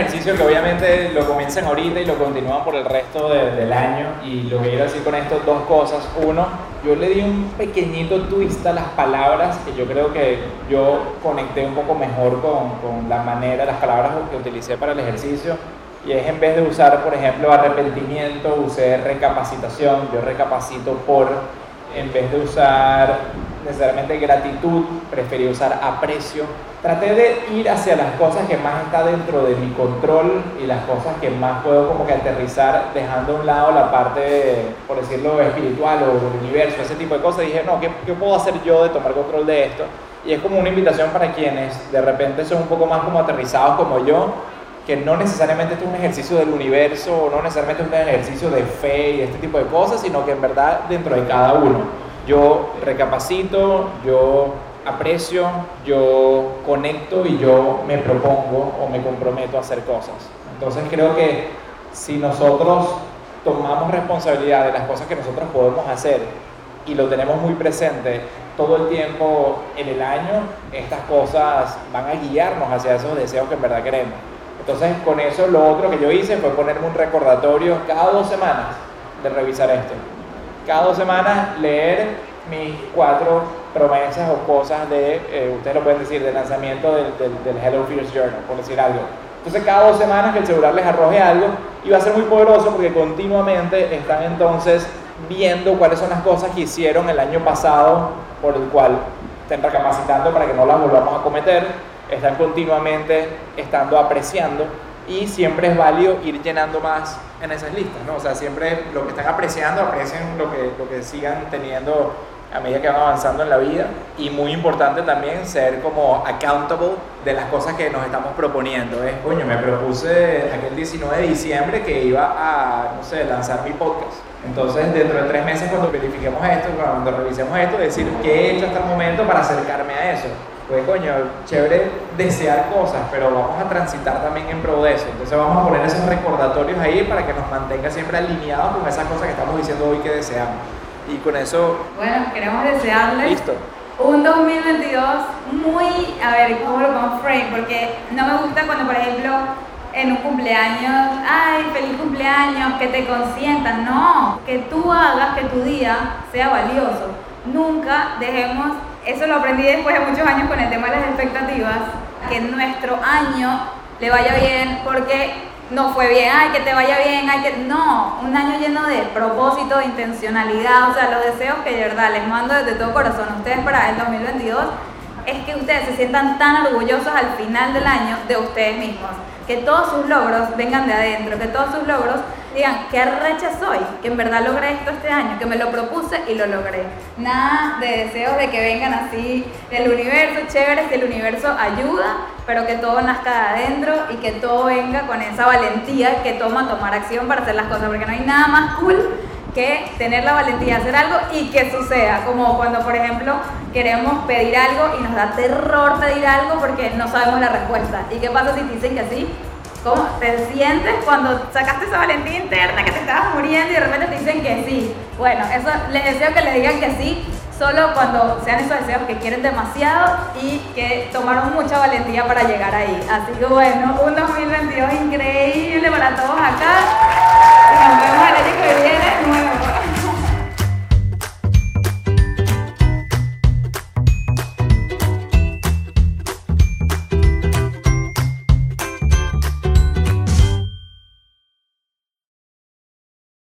Ejercicio que obviamente lo comienzan ahorita y lo continúan por el resto de- del año. Y lo que quiero decir con esto, dos cosas. Uno, yo le di un pequeñito twist a las palabras que yo creo que yo conecté un poco mejor con, con la manera, las palabras que utilicé para el ejercicio. Y es en vez de usar, por ejemplo, arrepentimiento, usé recapacitación. Yo recapacito por, en vez de usar necesariamente gratitud, preferí usar aprecio. Traté de ir hacia las cosas que más está dentro de mi control y las cosas que más puedo como que aterrizar, dejando a un lado la parte, por decirlo, espiritual o del universo, ese tipo de cosas. dije, no, ¿qué, ¿qué puedo hacer yo de tomar control de esto? Y es como una invitación para quienes de repente son un poco más como aterrizados como yo, que no necesariamente esto es un ejercicio del universo, o no necesariamente es un ejercicio de fe y este tipo de cosas, sino que en verdad dentro de cada uno. Yo recapacito, yo aprecio, yo conecto y yo me propongo o me comprometo a hacer cosas. Entonces creo que si nosotros tomamos responsabilidad de las cosas que nosotros podemos hacer y lo tenemos muy presente todo el tiempo en el año, estas cosas van a guiarnos hacia esos deseos que en verdad queremos. Entonces con eso lo otro que yo hice fue ponerme un recordatorio cada dos semanas de revisar esto. Cada dos semanas leer mis cuatro promesas o cosas de, eh, ustedes lo pueden decir, de lanzamiento del, del, del Hello Fears Journal, por decir algo. Entonces cada dos semanas que el celular les arroje algo y va a ser muy poderoso porque continuamente están entonces viendo cuáles son las cosas que hicieron el año pasado por el cual estén recapacitando para que no las volvamos a cometer, están continuamente estando apreciando y siempre es válido ir llenando más en esas listas, ¿no? O sea, siempre lo que están apreciando, aprecien lo que, lo que sigan teniendo a medida que van avanzando en la vida y muy importante también ser como accountable de las cosas que nos estamos proponiendo. Es, coño, me propuse aquel 19 de diciembre que iba a, no sé, lanzar mi podcast. Entonces, dentro de tres meses, cuando verifiquemos esto, cuando revisemos esto, decir qué he hecho hasta el momento para acercarme a eso. Pues, coño, chévere desear cosas, pero vamos a transitar también en pro de eso. Entonces, vamos a poner esos recordatorios ahí para que nos mantenga siempre alineados con esas cosas que estamos diciendo hoy que deseamos. Y con eso, Bueno, queremos desearles listo. un 2022 muy, a ver, ¿cómo lo frame? Porque no me gusta cuando, por ejemplo, en un cumpleaños, ay, feliz cumpleaños, que te consientan. No, que tú hagas que tu día sea valioso. Nunca dejemos, eso lo aprendí después de muchos años con el tema de las expectativas, que nuestro año le vaya bien porque no fue bien, ay, que te vaya bien, ay, que no, un año lleno de propósito, de intencionalidad, o sea, los deseos que de verdad les mando desde todo corazón a ustedes para el 2022 es que ustedes se sientan tan orgullosos al final del año de ustedes mismos, que todos sus logros vengan de adentro, que todos sus logros digan, qué arrecha soy, que en verdad logré esto este año, que me lo propuse y lo logré. Nada de deseos de que vengan así del universo, chévere, que el universo ayuda, pero que todo nazca de adentro y que todo venga con esa valentía que toma tomar acción para hacer las cosas, porque no hay nada más cool que tener la valentía de hacer algo y que suceda, como cuando por ejemplo queremos pedir algo y nos da terror pedir algo porque no sabemos la respuesta. ¿Y qué pasa si te dicen que sí? ¿Cómo te sientes cuando sacaste esa valentía interna que te estabas muriendo y de repente te dicen que sí? Bueno, eso les deseo que le digan que sí solo cuando sean esos deseos que quieren demasiado y que tomaron mucha valentía para llegar ahí. Así que bueno, un 2022 increíble para todos acá.